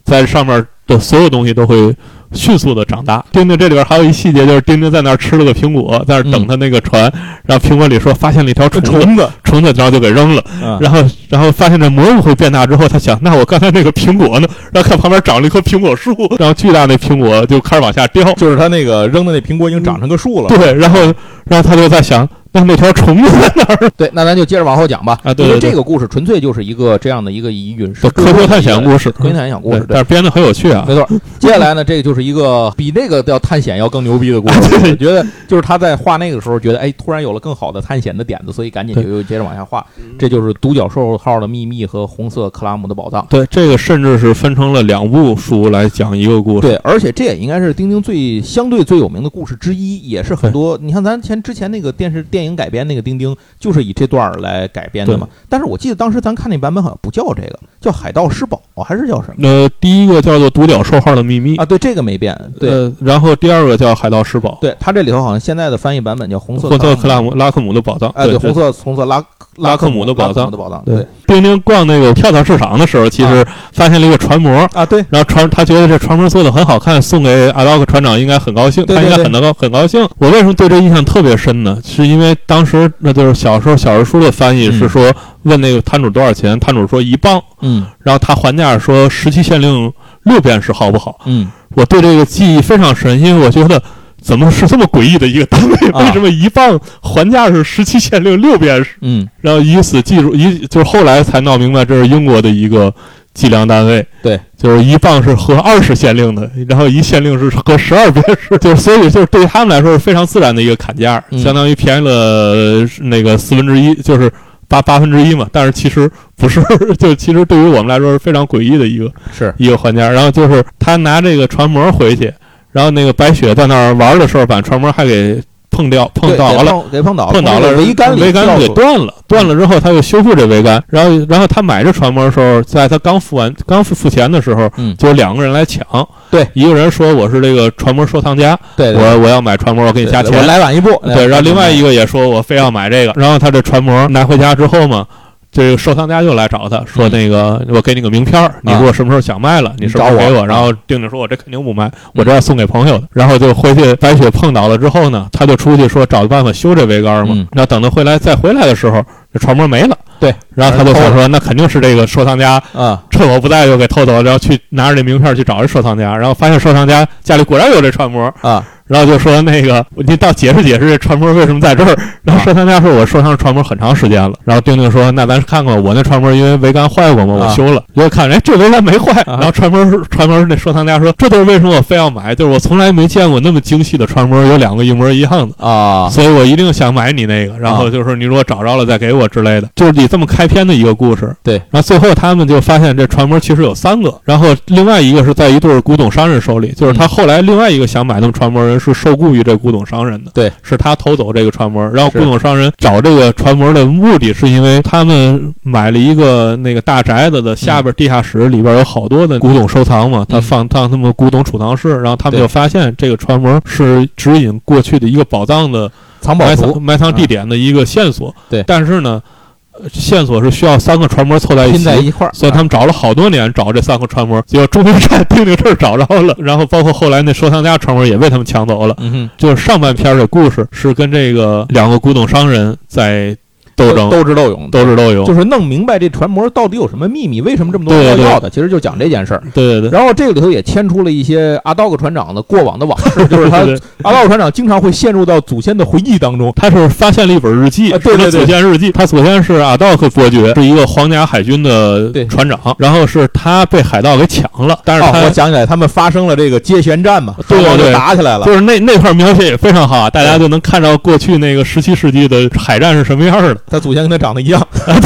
在上面的所有东西都会迅速的长大。丁丁这里边还有一细节，就是丁丁在那儿吃了个苹果，在那等他那个船。然后苹果里说发现了一条虫子，虫子然后就给扔了。然后然后发现这蘑菇会变大之后，他想，那我刚才那个苹果呢？然后看旁边长了一棵苹果树，然后巨大那苹果就开始往下掉，就是他那个扔的那苹果已经长成个树了。对，然后然后他就在想。那那条虫子在哪儿？对，那咱就接着往后讲吧。啊，对，因为这个故事纯粹就是一个这样的一个以陨石科学探险故事，科学探险故事，但是编的很有趣啊。没错，接下来呢，这个就是一个比那个叫探险要更牛逼的故事。我觉得就是他在画那个时候，觉得哎，突然有了更好的探险的点子，所以赶紧就又接着往下画。这就是独角兽号的秘密和红色克拉姆的宝藏。对，这个甚至是分成了两部书来讲一个故事。对，而且这也应该是丁丁最相对最有名的故事之一，也是很多。你像咱前之前那个电视电。电影改编那个丁丁就是以这段儿来改编的嘛。但是我记得当时咱看那版本好像不叫这个，叫《海盗失宝》还是叫什么？呃，第一个叫做《独角兽号的秘密》啊，对，这个没变。对，呃，然后第二个叫《海盗失宝》。对，它这里头好像现在的翻译版本叫《红色红色克拉姆拉克姆的宝藏》。哎，对，红色红色拉拉克姆的宝藏的宝藏。对，丁丁逛那个跳蚤市场的时候，其实发现了一个船模啊，对，然后船他觉得这船模做的很好看，送给阿道克船长应该很高兴，他应该很能够很高兴。我为什么对这印象特别深呢？是因为当时那就是小时候小人书的翻译是说问那个摊主多少钱，摊主说一磅，嗯，然后他还价说十七县令六便士好不好？嗯，我对这个记忆非常深，因为我觉得。怎么是这么诡异的一个单位？为什么一磅还价是十七县令六便士？嗯，然后以此记住，以就是后来才闹明白这是英国的一个计量单位。对，就是一磅是合二十县令的，然后一县令是合十二便士。就是所以就是对于他们来说是非常自然的一个砍价，相当于便宜了那个四分之一，就是八八分之一嘛。但是其实不是，就其实对于我们来说是非常诡异的一个是一个环节。然后就是他拿这个船模回去。然后那个白雪在那儿玩的时候，把船模还给碰掉、碰倒了，给碰倒碰倒了，桅杆桅杆给断了，断了之后他又修复这桅杆。然后，然后他买这船模的时候，在他刚付完、刚付付钱的时候，就有两个人来抢。对，一个人说我是这个船模收藏家，对，我我要买船模，我给你加钱，我来晚一步。对，然后另外一个也说我非要买这个。然后他这船模拿回家之后嘛。这个收藏家又来找他说：“那个，我给你个名片儿，你如果什么时候想卖了，你什么时候给我。”然后定定说：“我这肯定不卖，我这要送给朋友的。”然后就回去，白雪碰倒了之后呢，他就出去说找个办法修这桅杆嘛。那等他回来再回来的时候，这船模没了。对，然后他就想说：“那肯定是这个收藏家啊，趁我不在又给偷走了。”然后去拿着这名片去找这收藏家，然后发现收藏家家里果然有这船模啊。然后就说那个，你到解释解释这船模为什么在这儿。然后收藏家说：“我收藏船模很长时间了。”然后丁丁说：“那咱看看我那船模，因为桅杆坏过嘛，我修了。结果看，哎，这桅杆没坏。然后船模船模那收藏家说：“这就是为什么我非要买，就是我从来没见过那么精细的船模，有两个一模一样的啊，所以我一定想买你那个。然后就是说，你如果找着了再给我之类的，就是你这么开篇的一个故事。对，然后最后他们就发现这船模其实有三个，然后另外一个是在一对古董商人手里，就是他后来另外一个想买那个船模人是受雇于这。”古董商人的对，是他偷走这个船模，然后古董商人找这个船模的目的是因为他们买了一个那个大宅子的下边地下室里边有好多的古董收藏嘛，他放当他们古董储藏室，然后他们就发现这个船模是指引过去的一个宝藏的藏宝埋藏埋藏地点的一个线索。对，但是呢。线索是需要三个船模凑在一起，拼在一块儿，所以他们找了好多年找这三个船模，结果终于在丁丁这儿找着了。然后包括后来那收藏家船模也被他们抢走了。嗯哼，就是上半篇的故事是跟这个两个古董商人在。斗争斗智斗勇，斗智斗勇，就是弄明白这船模到底有什么秘密，为什么这么多人要的，其实就讲这件事儿。对对对。然后这个里头也牵出了一些阿道克船长的过往的往事，就是他阿道克船长经常会陷入到祖先的回忆当中。他是发现了一本日记，对对祖先日记。他祖先是阿道克伯爵，是一个皇家海军的船长。然后是他被海盗给抢了，但是我想起来，他们发生了这个接舷战嘛，对对对，打起来了。就是那那块描写也非常好，大家就能看到过去那个十七世纪的海战是什么样的。他祖先跟他长得一。样，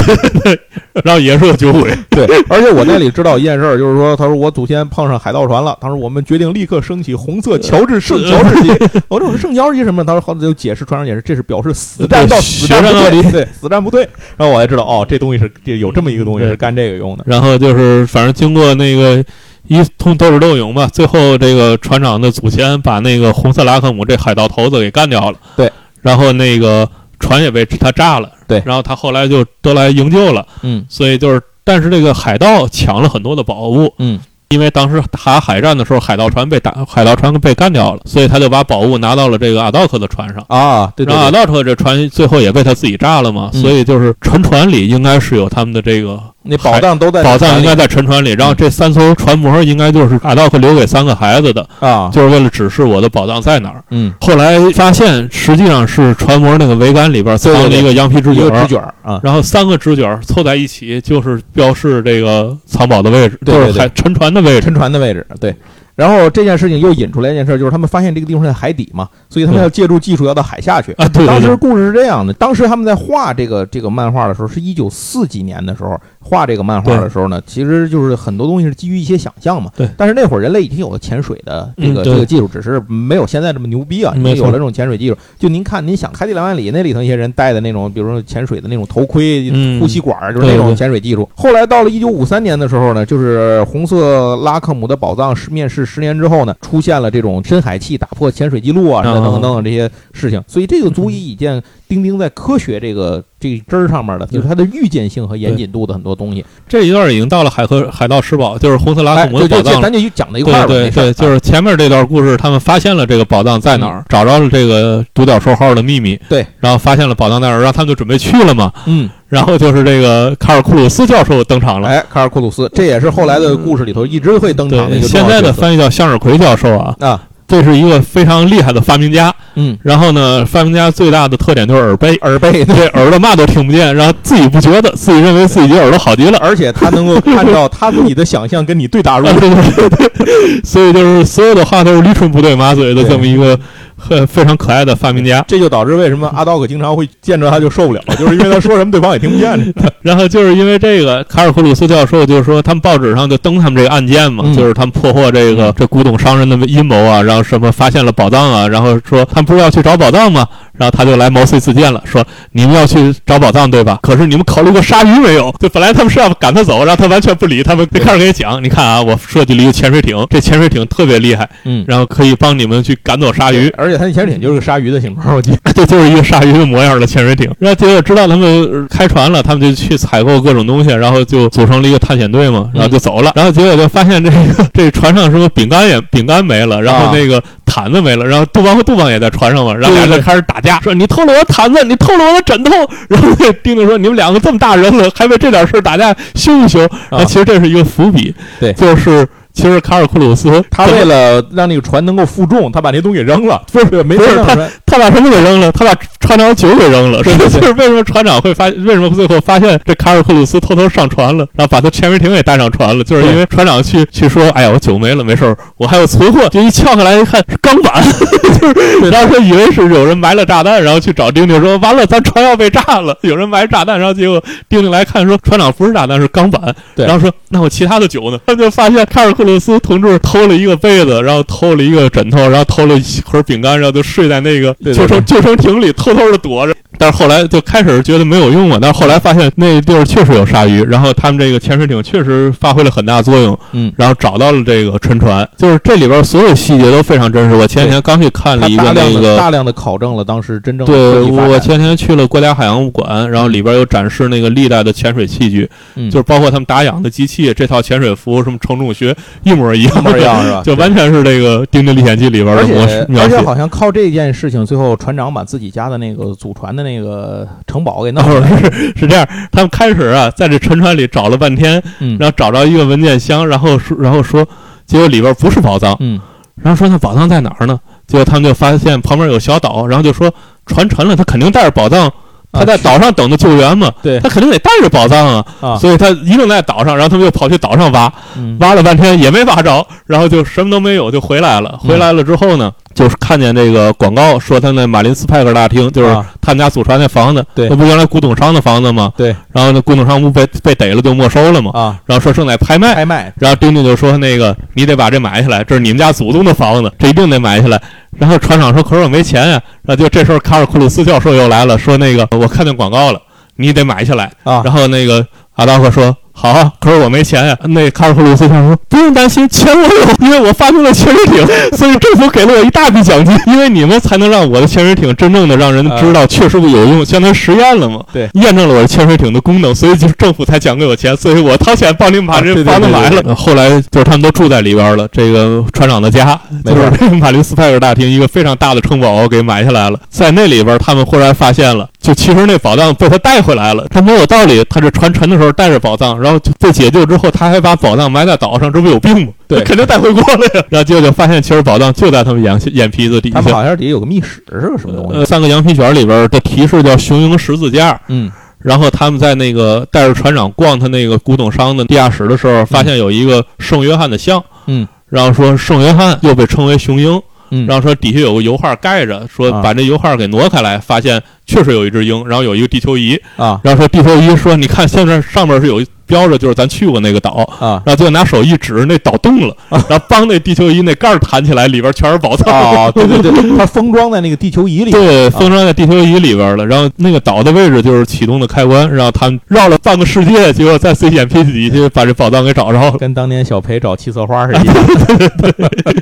对对对，然后也是个酒鬼，对，而且我那里知道一件事儿，就是说，他说我祖先碰上海盗船了，他说我们决定立刻升起红色乔治圣乔治旗。我说圣乔治旗什么？他说好，就解释船上解释，这是表示死战到死战不退，对，死战不退。然后我才知道，哦，这东西是这有这么一个东西是干这个用的。然后就是反正经过那个一通斗智斗勇吧，最后这个船长的祖先把那个红色拉克姆这海盗头子给干掉了。对，然后那个船也被他炸了。对，然后他后来就得来营救了，嗯，所以就是，但是这个海盗抢了很多的宝物，嗯，因为当时打海战的时候，海盗船被打，海盗船被干掉了，所以他就把宝物拿到了这个阿道克的船上。啊，对，然后阿道克这船最后也被他自己炸了嘛，所以就是沉船里应该是有他们的这个。那宝藏都在宝藏应该在沉船里，然后这三艘船模应该就是阿道克留给三个孩子的啊，就是为了指示我的宝藏在哪儿。嗯，后来发现实际上是船模那个桅杆里边藏了一个羊皮纸卷，纸卷啊，然后三个纸卷凑在一起就是标示这个藏宝的位置，就是海沉船的位置，沉船的位置。对，然后这件事情又引出来一件事，就是他们发现这个地方在海底嘛，所以他们要借助技术要到海下去。啊，当时故事是这样的，当时他们在画这个这个漫画的时候，是一九四几年的时候画这个漫画的时候呢，其实就是很多东西是基于一些想象嘛。对但是那会儿人类已经有了潜水的这个、嗯这个技术，只是没有现在这么牛逼啊，已经没错有了这种潜水技术。就您看，您想《海底两万里》那里头一些人戴的那种，比如说潜水的那种头盔、嗯呼吸管，就是那种潜水技术。后来到了一九五三年的时候呢，就是红色拉克姆的宝藏是面世十年之后呢，出现了这种深海器打破潜水记录啊，啊。等等等等这些事情，所以这就足以以见丁丁在科学这个这一支儿上面的，就是它的预见性和严谨度的很多东西。这一段已经到了海和海盗吃宝，就是红色拉哎，克姆的宝藏咱就讲到一块儿吧。对对对，就是前面这段故事，他们发现了这个宝藏在哪儿，找着了这个独角兽号的秘密，对，然后发现了宝藏在哪儿，然后他们就准备去了嘛。嗯，然后就是这个卡尔库鲁斯教授登场了。哎，卡尔库鲁斯，这也是后来的故事里头一直会登场的一，个重现在的翻译叫向日葵教授啊，啊，这是一个非常厉害的发明家。嗯，然后呢，发明家最大的特点就是耳背，耳背，对耳朵嘛都听不见，然后自己不觉得，自己认为自己的耳朵好极了。而且他能够看到他自己的想象跟你对答如啊，流。对对对对，所以就是所有的话都是驴唇不对马嘴的这么一个很非常可爱的发明家。这就导致为什么阿道克经常会见着他就受不了，就是因为他说什么对方也听不见。然后就是因为这个，卡尔普鲁斯教授就是说，他们报纸上就登他们这个案件嘛，嗯就是他们破获这个嗯这古董商人的阴谋啊，然后什么发现了宝藏啊，然后说他们不是要去找宝藏吗？然后他就来毛遂自荐了，说你们要去找宝藏对吧？可是你们考虑过鲨鱼没有？就本来他们是要赶他走，然后他完全不理他们，就开始给你讲，你看啊，我设计了一个潜水艇，这潜水艇特别厉害，嗯，然后可以帮你们去赶走鲨鱼。而且他那潜水艇就是个鲨鱼的形状，我记得。这就是一个鲨鱼的模样的潜水艇。然后结果知道他们呃开船了，他们就去采购各种东西，然后就组成了一个探险队嘛，然后就走了。然后结果就发现这个这船上什么饼干也饼干没了，然后那个毯子没了，然后杜邦和杜邦也在船上嘛，然后俩人就开始打架，说你偷了我的毯子，你偷了我的枕头。然后那丁丁说你们两个这么大人了，还为这点事儿打架，羞不羞？然后其实这是一个伏笔，对就是。其实卡尔库鲁斯他为了让那个船能够负重，他把那东西给扔了，不是没不是他。他把什么给扔了？他把船长酒给扔了。对对对就是为什么船长会发？为什么最后发现这卡尔库鲁斯偷偷上船了，然后把他潜水艇也带上船了？就是因为船长去去说：“哎呀，我酒没了，没事儿，我还有存货。”就一撬开来一看是钢板，就是然后他以为是有人埋了炸弹，然后去找丁丁说：“完了，咱船要被炸了，有人埋炸弹。”然后结果丁丁来看说：“船长不是炸弹，是钢板。”对然后说：“那我其他的酒呢？”他就发现卡尔克鲁斯同志偷了一个被子，然后偷了一个枕头，然后偷了一盒饼干，然后就睡在那个救生救生艇里偷偷的躲着。但是后来就开始觉得没有用嘛，但是后来发现那地儿确实有鲨鱼，然后他们这个潜水艇确实发挥了很大作用，嗯，然后找到了这个沉船，就是这里边所有细节都非常真实。我前几天刚去看了一个他大量的那个大量的考证了当时真正的对，我前天去了国家海洋物馆，然后里边有展示那个历代的潜水器具，嗯。就是包括他们打氧的机器，这套潜水服什么承重学一模一样，一模一样是吧？就完全是这个《丁丁历险记》里边的模式且。而且好像靠这件事情，最后船长把自己家的那个祖传的那个城堡给弄哦出来了。是是这样，他们开始啊，在这沉船里找了半天，嗯然后找着一个文件箱，然后说，然后说，结果里边不是宝藏，嗯然后说那宝藏在哪儿呢？结果他们就发现旁边有小岛，然后就说船沉了，他肯定带着宝藏，他在啊岛上等着救援嘛，对他肯定得带着宝藏啊，啊，所以他一定在岛上，然后他们又跑去岛上挖，嗯挖了半天也没挖着，然后就什么都没有就回来了。嗯回来了之后呢，就是看见这个广告说他那马林斯派克大厅，就是啊他们家祖传那房子，对那不原来古董商的房子吗？对然后那古董商不被被逮了就没收了吗？啊，然后说正在拍卖，拍卖然后丁丁就说那个你得把这买下来，这是你们家祖宗的房子，这一定得买下来。然后船长说可是我没钱呀、然后就这时候卡尔库鲁斯教授又来了，说那个我看见广告了，你得买下来。啊，然后那个阿道克说。好啊，可是我没钱呀。那卡尔库鲁斯他说：“不用担心，钱我有，因为我发明了潜水艇，所以政府给了我一大笔奖金，因为你们才能让我的潜水艇真正的让人知道确实有用，相当于实验了嘛。对，验证了我的潜水艇的功能，所以就是政府才奖给我钱，所以我掏钱帮你们把这房子买了。后来就是他们都住在里边了，这个船长的家就是这个马林斯派尔大厅一个非常大的城堡给买下来了，在那里边他们忽然发现了，就其实那宝藏被他带回来了，他没有道理。他这船沉的时候带着宝藏，然后被解救之后，他还把宝藏埋在岛上，这不有病吗？对肯定带回国了呀。然后结果就发现，其实宝藏就在他们眼眼皮子底下他们。好像是底下有个密室是个什么东西？呃，三个羊皮卷里边的提示叫雄鹰十字架，嗯然后他们在那个带着船长逛他那个古董商的地下室的时候，发现有一个圣约翰的像，嗯，然后说圣约翰又被称为雄鹰，嗯，然后说底下有个油画盖着，说啊把这油画给挪开来，发现确实有一只鹰，然后有一个地球仪，啊然后说地球仪说你看现在上面是有标着，就是咱去过那个岛，啊然后就拿手一指，那岛动了，然后帮那地球仪那盖儿弹起来，里边全是宝藏。啊，对对对，它封装在那个地球仪里，对，封装在地球仪里边了。然后那个岛的位置就是启动的开关，然后他们绕了半个世界，结果在 CMP 底下把这宝藏给找着了。跟当年小裴找七色花是一样的。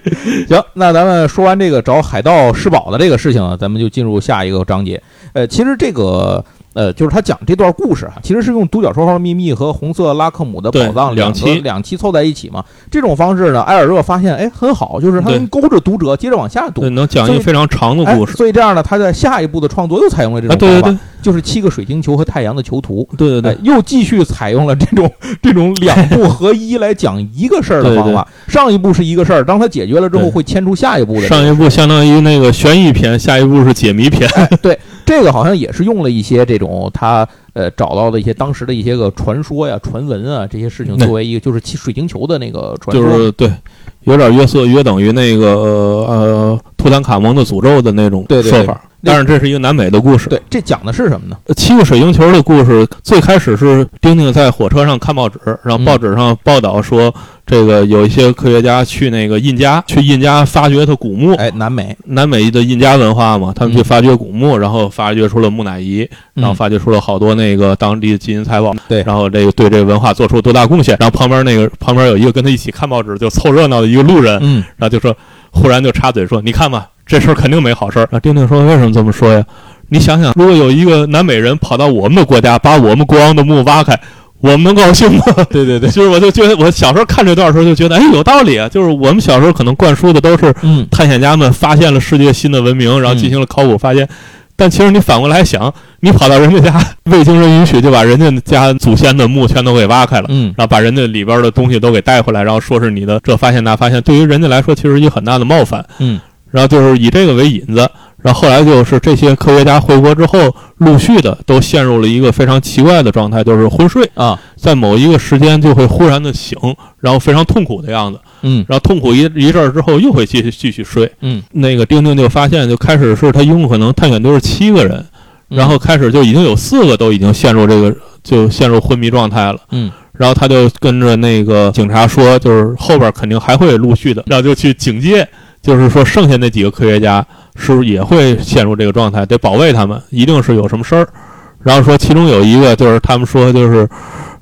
行，那咱们说完这个找海盗施宝的这个事情呢，咱们就进入下一个章节。呃，其实这个。呃，就是他讲这段故事啊，其实是用《独角兽号秘密》和《红色拉克姆的宝藏》两期两期凑在一起嘛。这种方式呢，埃尔热发现，哎，很好，就是他能勾着读者接着往下读对，。能讲一个非常长的哎故，事。所以这样呢，他在下一步的创作又采用了这啊，种方法，就是七个水晶球和太阳的球图。哎对对对，又继续采用了这种 这种两步合一来讲一个事儿的方法。上一步是一个事儿，当它解决了之后，会牵出下一步的。上一部相当于那个悬疑片，下一部是解谜片。对这个好像也是用了一些这种他呃找到的一些当时的一些个传说呀、传闻啊这些事情作为一个就是七水晶球的那个传就。是对，有点约瑟约等于那个呃呃图坦卡蒙的诅咒的那种对对对说法。但是这是一个南美的故事。对，这讲的是什么呢？呃七个水晶球的故事最开始是丁丁在火车上看报纸，然后报纸上报道说，这个有一些科学家去那个印加，去印加发掘它古墓。哎，南美，南美的印加文化嘛，他们去嗯发掘古墓，然后发掘出了木乃伊，然后嗯发掘出了好多那个当地的金银财宝。对然后这个对这个文化做出多大贡献。然后旁边那个旁边有一个跟他一起看报纸就凑热闹的一个路人，嗯然后就说，忽然就插嘴说：“你看吧，这事儿肯定没好事儿。”然后丁丁说：“为什么这么说呀？你想想，如果有一个南美人跑到我们的国家，把我们国王的墓挖开，我们能高兴吗？” 对对对，就是我就觉得，我小时候看这段的时候就觉得，哎，有道理啊。就是我们小时候可能灌输的都是嗯探险家们发现了世界新的文明，然后进行了考古发现。但其实你反过来想，你跑到人家家，未经人允许就把人家家祖先的墓全都给挖开了。嗯然后把人家里边的东西都给带回来，然后说是你的这发现那发现，对于人家来说其实一个很大的冒犯。嗯然后就是以这个为引子，然后后来就是这些科学家回国之后，陆续的都陷入了一个非常奇怪的状态，就是昏睡，啊在某一个时间就会忽然的醒，然后非常痛苦的样子，嗯然后痛苦一一阵儿之后又会继续继续睡。嗯，那个丁丁就发现，就开始是他一共可能探险队是七个人，嗯然后开始就已经有四个都已经陷入这个就陷入昏迷状态了。嗯然后他就跟着那个警察说，就是后边肯定还会陆续的，然后就去警戒，就是说剩下那几个科学家是不是也会陷入这个状态，得保卫他们，一定是有什么事儿。然后说其中有一个就是他们说就是，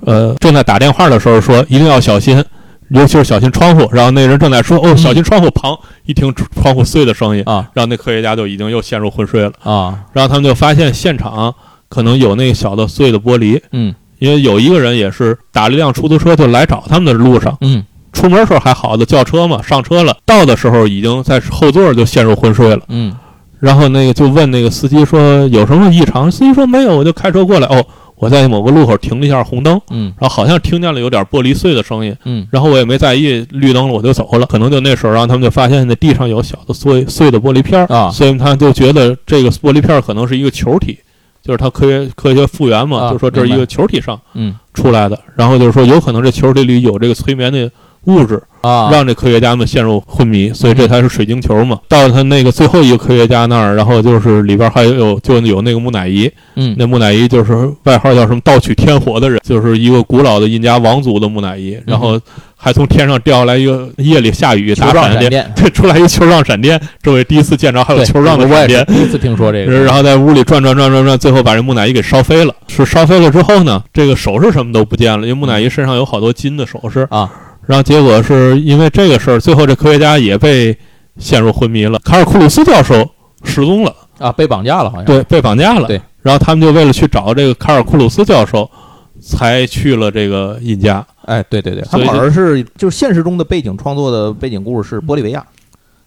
呃，正在打电话的时候说一定要小心，尤其是小心窗户。然后那人正在说哦小心窗户，砰一听窗户碎的声音，啊然后那科学家就已经又陷入昏睡了。啊然后他们就发现现场可能有那个小的碎的玻璃，嗯因为有一个人也是打了一辆出租车就来找他们的路上，嗯出门时候还好的叫车嘛，上车了，到的时候已经在后座就陷入昏睡了。嗯。然后那个就问那个司机说有什么异常，司机说没有，我就开车过来。哦，我在某个路口停了一下红灯，嗯。然后好像听见了有点玻璃碎的声音，嗯。然后我也没在意，绿灯了我就走了。可能就那时候，然后他们就发现那地上有小的碎碎的玻璃片儿啊。所以他就觉得这个玻璃片儿可能是一个球体，就是他科学科学复原嘛，啊就说这是一个球体上嗯。出来的，然后就是说有可能这球体里有这个催眠的物质，啊让这科学家们陷入昏迷，所以这才是水晶球嘛。到了他那个最后一个科学家那儿，然后就是里边还有就有那个木乃伊，嗯那木乃伊就是外号叫什么“盗取天火的人”，就是一个古老的印加王族的木乃伊，然后还从天上掉下来一个夜里下雨打闪电，状闪电，这 出来一个球状闪电，这位第一次见着还有球状的闪电。第一次听说这个。然后在屋里转转转转转，最后把这木乃伊给烧飞了。是烧飞了之后呢，这个首饰什么都不见了，因为木乃伊身上有好多金的首饰啊。然后结果是因为这个事儿，最后这科学家也被陷入昏迷了。卡尔库鲁斯教授失踪了，啊，被绑架了好像。对，被绑架了。对，然后他们就为了去找这个卡尔库鲁斯教授，才去了这个印加。哎，对对对，他好像是就是现实中的背景创作的背景故事是玻利维亚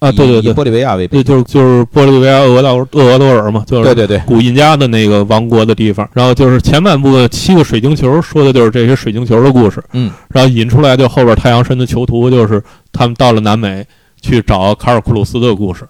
啊，对对对，玻利维亚为背景。这就是就是玻利维亚厄道厄瓜多尔嘛，就是对对对，古印加的那个王国的地方。然后就是前半部分七个水晶球，说的就是这些水晶球的故事。嗯，然后引出来就后边太阳神的囚徒，就是他们到了南美去找卡尔库鲁斯的故事。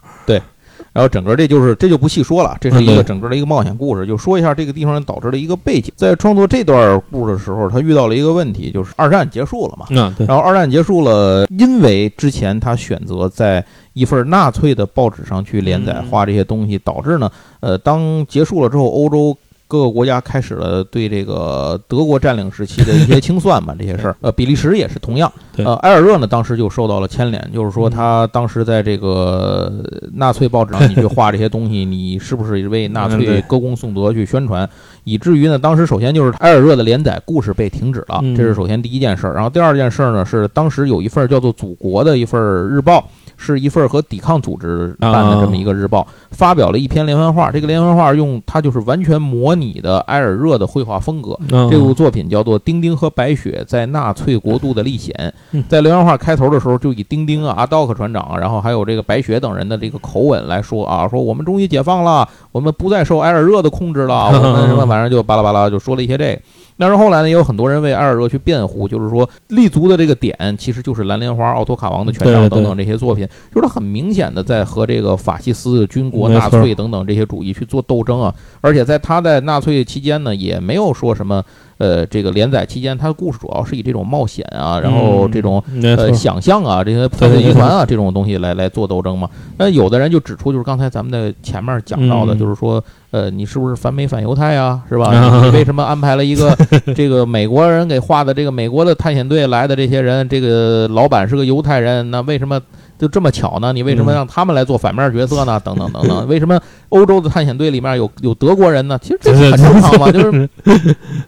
然后整个这就是这就不细说了，这是一个整个的一个冒险故事，就说一下这个地方导致的一个背景。在创作这段故事的时候，他遇到了一个问题，就是二战结束了嘛。然后二战结束了，因为之前他选择在一份纳粹的报纸上去连载嗯画这些东西，导致呢，呃，当结束了之后，欧洲各个国家开始了对这个德国占领时期的一些清算嘛，这些事儿。呃，比利时也是同样。对呃，埃尔热呢，当时就受到了牵连，就是说他当时在这个纳粹报纸上你去画这些东西，你是不是为纳粹歌功颂德去宣传？以至于呢，当时首先就是埃尔热的连载故事被停止了，嗯这是首先第一件事儿。然后第二件事儿呢，是当时有一份叫做《祖国》的一份日报，是一份和抵抗组织办的这么一个日报，发表了一篇连环画。这个连环画用它就是完全模拟的埃尔热的绘画风格。嗯这部作品叫做《丁丁和白雪在纳粹国度的历险嗯》。在连环画开头的时候，就以丁丁啊、阿道克船长啊，然后还有这个白雪等人的这个口吻来说啊，说我们终于解放了，我们不再受埃尔热的控制了，我们什么反正就巴拉巴拉就说了一些这个。但是后来呢，也有很多人为埃尔热去辩护，就是说立足的这个点其实就是蓝莲花、奥托卡王的权杖等等这些作品，就是他很明显的在和这个法西斯军国、纳粹等等这些主义去做斗争啊。而且在他在纳粹期间呢，也没有说什么呃这个连载期间，他的故事主要是以这种冒险啊，然后这种嗯呃，想象啊，这些犯罪集团啊这种东西来来做斗争嘛。那有的人就指出，就是刚才咱们的前面讲到的，嗯就是说，呃，你是不是反美反犹太啊，是吧？啊你为什么安排了一个 这个美国人给画的这个美国的探险队来的这些人，这个老板是个犹太人，那为什么？就这么巧呢？你为什么嗯让他们来做反面角色呢？等等等等，为什么欧洲的探险队里面有有德国人呢？其实这很正常嘛，就是，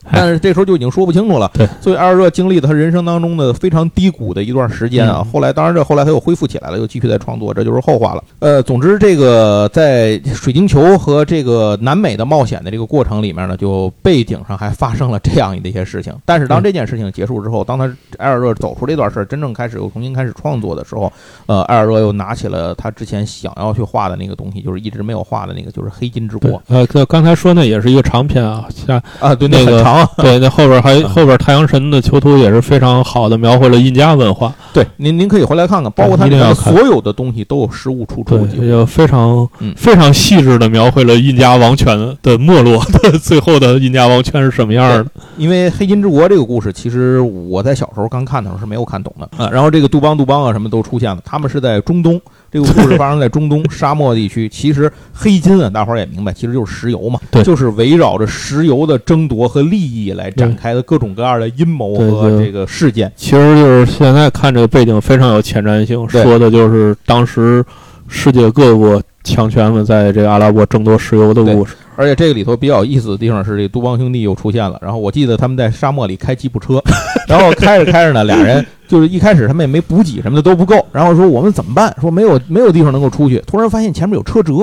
但是这时候就已经说不清楚了。所以埃尔热经历了他人生当中的非常低谷的一段时间啊。嗯后来，当然这后来他又恢复起来了，又继续在创作，这就是后话了。呃，总之这个在水晶球和这个南美的冒险的这个过程里面呢，就背景上还发生了这样的一些事情。但是当嗯这件事情结束之后，当他埃尔热走出这段事儿，真正开始又重新开始创作的时候，呃，埃尔热又拿起了他之前想要去画的那个东西，就是一直没有画的那个，就是黑金之国，呃，这刚才说那也是一个长篇啊，像啊，对，那个。对，那后边还嗯后边太阳神的囚徒也是非常好的描绘了印加文化，对，您您可以回来看看，包括他里面的一定要看所有的东西都有实物出处对，记录这就非常嗯非常细致的描绘了印加王权的没落的最后的印加王权是什么样的。因为《黑金之国》这个故事，其实我在小时候刚看的时候是没有看懂的啊。然后这个杜邦、杜邦啊什么都出现了，他们是在中东，这个故事发生在中东沙漠地区。其实黑金啊，大伙儿也明白，其实就是石油嘛，对就是围绕着石油的争夺和利益来展开的各种各样的阴谋和这个事件。其实就是现在看这个背景非常有前瞻性，说的就是当时世界各国强权们在这个阿拉伯争夺石油的故事。而且这个里头比较有意思的地方是，这杜邦兄弟又出现了。然后我记得他们在沙漠里开吉普车，然后开着开着呢，俩人就是一开始他们也没补给什么的都不够，然后说我们怎么办？说没有没有地方能够出去。突然发现前面有车辙，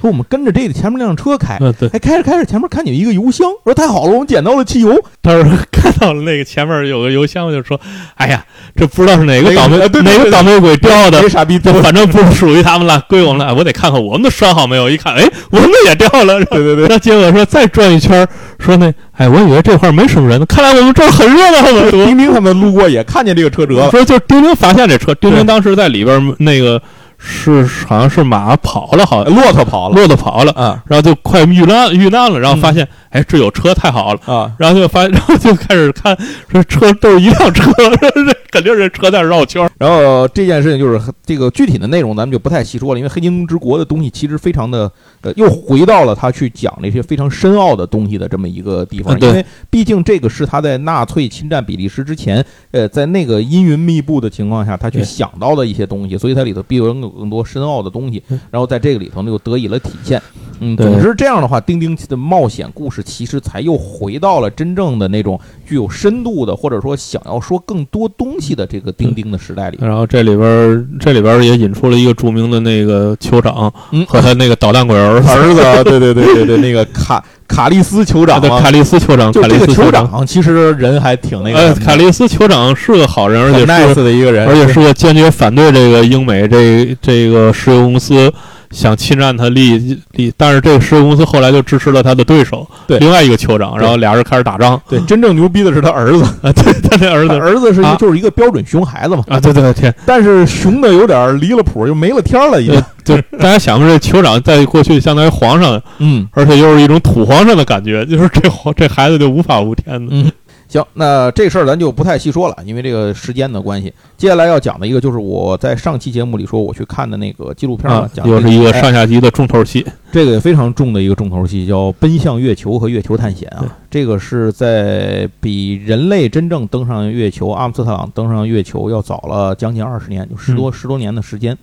说我们跟着这个前面那辆车开。嗯，对，哎，开着开着，前面看见有一个油箱，说太好了，我们捡到了汽油。他说看到了那个前面有个油箱，就说：“哎呀，这不知道是哪个倒霉哎对对对哪个倒霉鬼掉的这，傻逼就反正不属于他们了，归我们了。我得看看我们的拴好没有。一看，哎，我们的也掉了。对 对对。那结果说再转一圈，说那，哎，我以为这块儿没什么人呢，看来我们这儿很热闹了。丁丁 他们路过也看见这个车辙了。说就是丁丁发现这车，丁丁当时在里边儿那个是好像是马跑了，好像骆驼跑了骆驼跑了，啊然后就快遇难遇难了，然后发现哎这有车太好了。啊！然后就发，然后就开始看，说车都是一辆车，这肯定是车在绕圈。然后这件事情就是这个具体的内容，咱们就不太细说了，因为《黑金之国》的东西其实非常的呃，又回到了他去讲那些非常深奥的东西的这么一个地方，因为毕竟这个是他在纳粹侵占比利时之前，呃，在那个阴云密布的情况下，他去想到的一些东西，所以它里头必有更多深奥的东西嗯，然后在这个里头呢又得以了体现。嗯，总之这样的话，丁丁的冒险故事其实才又回到了真正的那种具有深度的，或者说想要说更多东西的这个丁丁的时代里。然后这里边儿这里边儿也引出了一个著名的那个酋长嗯和他那个捣蛋鬼儿子，儿子，对对对对对，那个卡卡利斯酋长嘛，对卡利斯酋长，卡利就这个酋长。其实人还挺那个卡利斯酋长是个好人，而且 nice 的一个人，而且是个坚决反对这个英美这这个石油公司想侵占他利益利，但是这个石油公司后来就支持了他的对手，对另外一个酋长，然后俩人开始打仗。对，真正牛逼的是他儿子，啊，对他那儿子儿子是一啊就是一个标准熊孩子嘛，啊，对对对，天，但是熊的有点离了谱，就没了天儿了已经对。就大家想吧，这酋长在过去相当于皇上，嗯而且又是一种土皇上的感觉，就是这皇这孩子就无法无天的。嗯，行，那这事儿咱就不太细说了，因为这个时间的关系。接下来要讲的一个就是我在上期节目里说我去看的那个纪录片嘛啊，，讲这又是一个哎上下级的重头戏。这个也非常重的一个重头戏，叫《奔向月球》和《月球探险》啊。这个是在比人类真正登上月球，阿姆斯特朗登上月球要早了将近二十年，就十多、十多年的时间。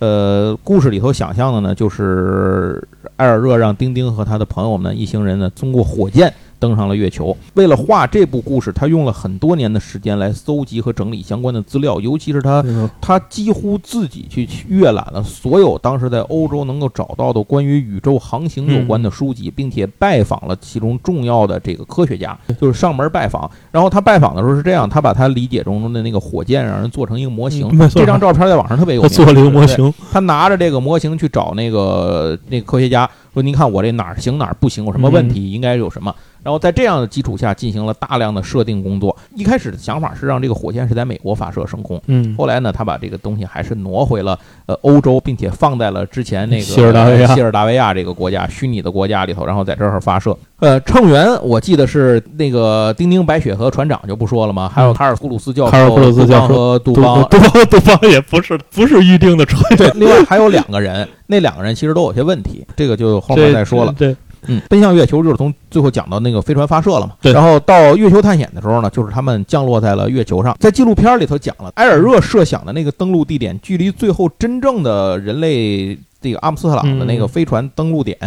呃，故事里头想象的呢，就是艾尔热让丁丁和他的朋友们一行人呢，通过火箭登上了月球。为了画这部故事，他用了很多年的时间来搜集和整理相关的资料，尤其是他他几乎自己去阅览了所有当时在欧洲能够找到的关于宇宙航行有关的书籍，并且拜访了其中重要的这个科学家，就是上门拜访。然后他拜访的时候是这样，他把他理解中的那个火箭让人做成一个模型这张照片在网上特别有名。他 做了一个模，型，他拿着这个模型去找那个那个科学家，说：“您看我这哪儿行哪儿不行，有什么问嗯题，应该有什么。”然后在这样的基础下进行了大量的设定工作。一开始的想法是让这个火箭是在美国发射升空，嗯，后来呢，他把这个东西还是挪回了呃欧洲，并且放在了之前那个希尔达维亚西尔达维亚这个国家虚拟的国家里头，然后在这儿发射。呃，乘员我记得是那个丁丁、白雪和船长就不说了嘛，还有卡尔库鲁斯教授、卡尔库鲁斯教授和杜杜邦。杜邦杜邦也不是不是预定的船，对，另外还有两个人，那两个人其实都有些问题，这个就后面再说了。对，嗯，奔向月球就是从最后讲到那个飞船发射了嘛，对然后到月球探险的时候呢，就是他们降落在了月球上。在纪录片里头讲了，埃尔热设想的那个登陆地点，距离最后真正的人类这个阿姆斯特朗的那个嗯飞船登陆点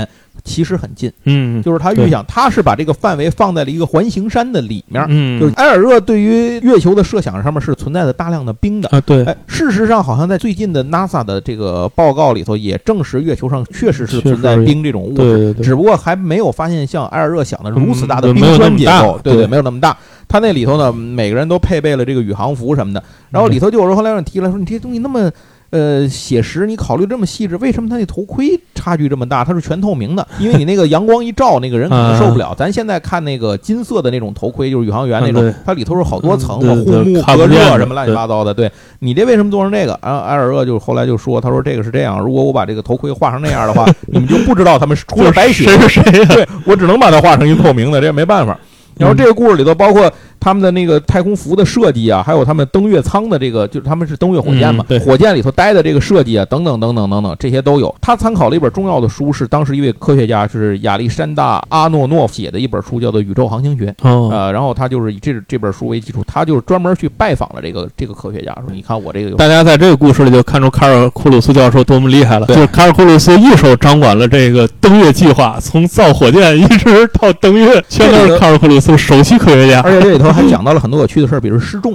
其实很近，嗯，就是他预想他是把这个范围放在了一个环形山的里面。嗯，就是埃尔热对于月球的设想上面是存在着大量的冰的，啊，对，哎，事实上，好像在最近的 NASA 的这个报告里头也证实，月球上确实是存在冰这种物质，对对对，只不过还没有发现像埃尔热想的如此大的冰川结构，对对没有那么大。他那里头呢，每个人都配备了这个宇航服什么的，然后里头就有人后来让你提了说，你这些东西那么。呃，写实，你考虑这么细致，为什么他那头盔差距这么大？它是全透明的，因为你那个阳光一照，那个人可能 受不了。咱现在看那个金色的那种头盔，就是宇航员那种它里头是好多层嘛，嗯对护目、隔热什么乱七八糟的。对你这为什么做成这个？然后埃尔热就后来就说，他说这个是这样，如果我把这个头盔画成那样的话，你们就不知道他们是除了白雪 谁是谁呀？对我只能把它画成一透明的，这也没办法。然后这个故事里头包括他们的那个太空服的设计啊，还有他们登月舱的这个，就是他们是登月火箭嘛火箭里头待的这个设计啊，等等等等等等，这些都有。他参考了一本重要的书，是当时一位科学家，就是亚历山大·阿诺诺夫写的一本书，叫做《宇宙航行学》。哦，呃，然后他就是以这这本书为基础，他就是专门去拜访了这个这个科学家，说你看我这个大家在这个故事里就看出卡尔库鲁斯教授多么厉害了，对就是卡尔库鲁斯一手掌管了这个登月计划，从造火箭一直到登月，全都是卡尔库鲁斯首席科学家。而且这里头还讲到了很多有趣的事儿，比如失重。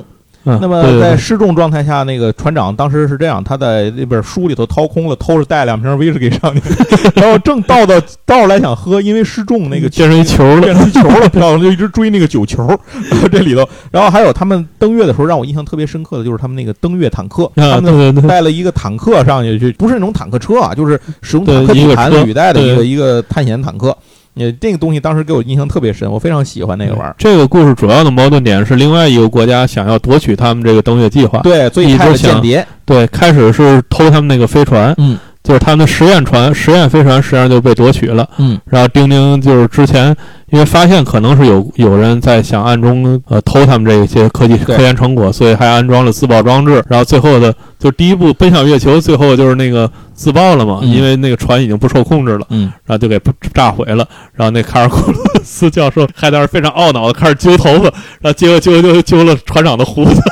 嗯那么在失重状态下，那个船长当时是这样，他在那本书里头掏空了，偷着带两瓶威士忌上去，然后正倒到倒出来想喝，因为失重那个变成一球了变成一球了，然后就一直追那个酒球。然后这里头，然后还有他们登月的时候，让我印象特别深刻的就是他们那个登月坦克，啊，他们带了一个坦克上去，去不是那种坦克车啊，就是使用坦克底盘履带的一个一个探险坦克。呃，这个东西当时给我印象特别深，我非常喜欢那个玩意儿。这个故事主要的矛盾点是另外一个国家想要夺取他们这个登月计划。对，所以派了间谍。对，开始是偷他们那个飞船，嗯就是他们的实验船、实验飞船实际上就被夺取了。嗯然后丁丁就是之前因为发现可能是有有人在想暗中呃偷他们这些科技科研成果，所以还安装了自爆装置。然后最后的就第一步奔向月球，最后就是那个自爆了嘛，嗯因为那个船已经不受控制了，嗯，然后就给炸毁了。然后那卡尔库鲁斯教授还在那非常懊恼的开始揪头发，然后结果揪揪揪了船长的胡子。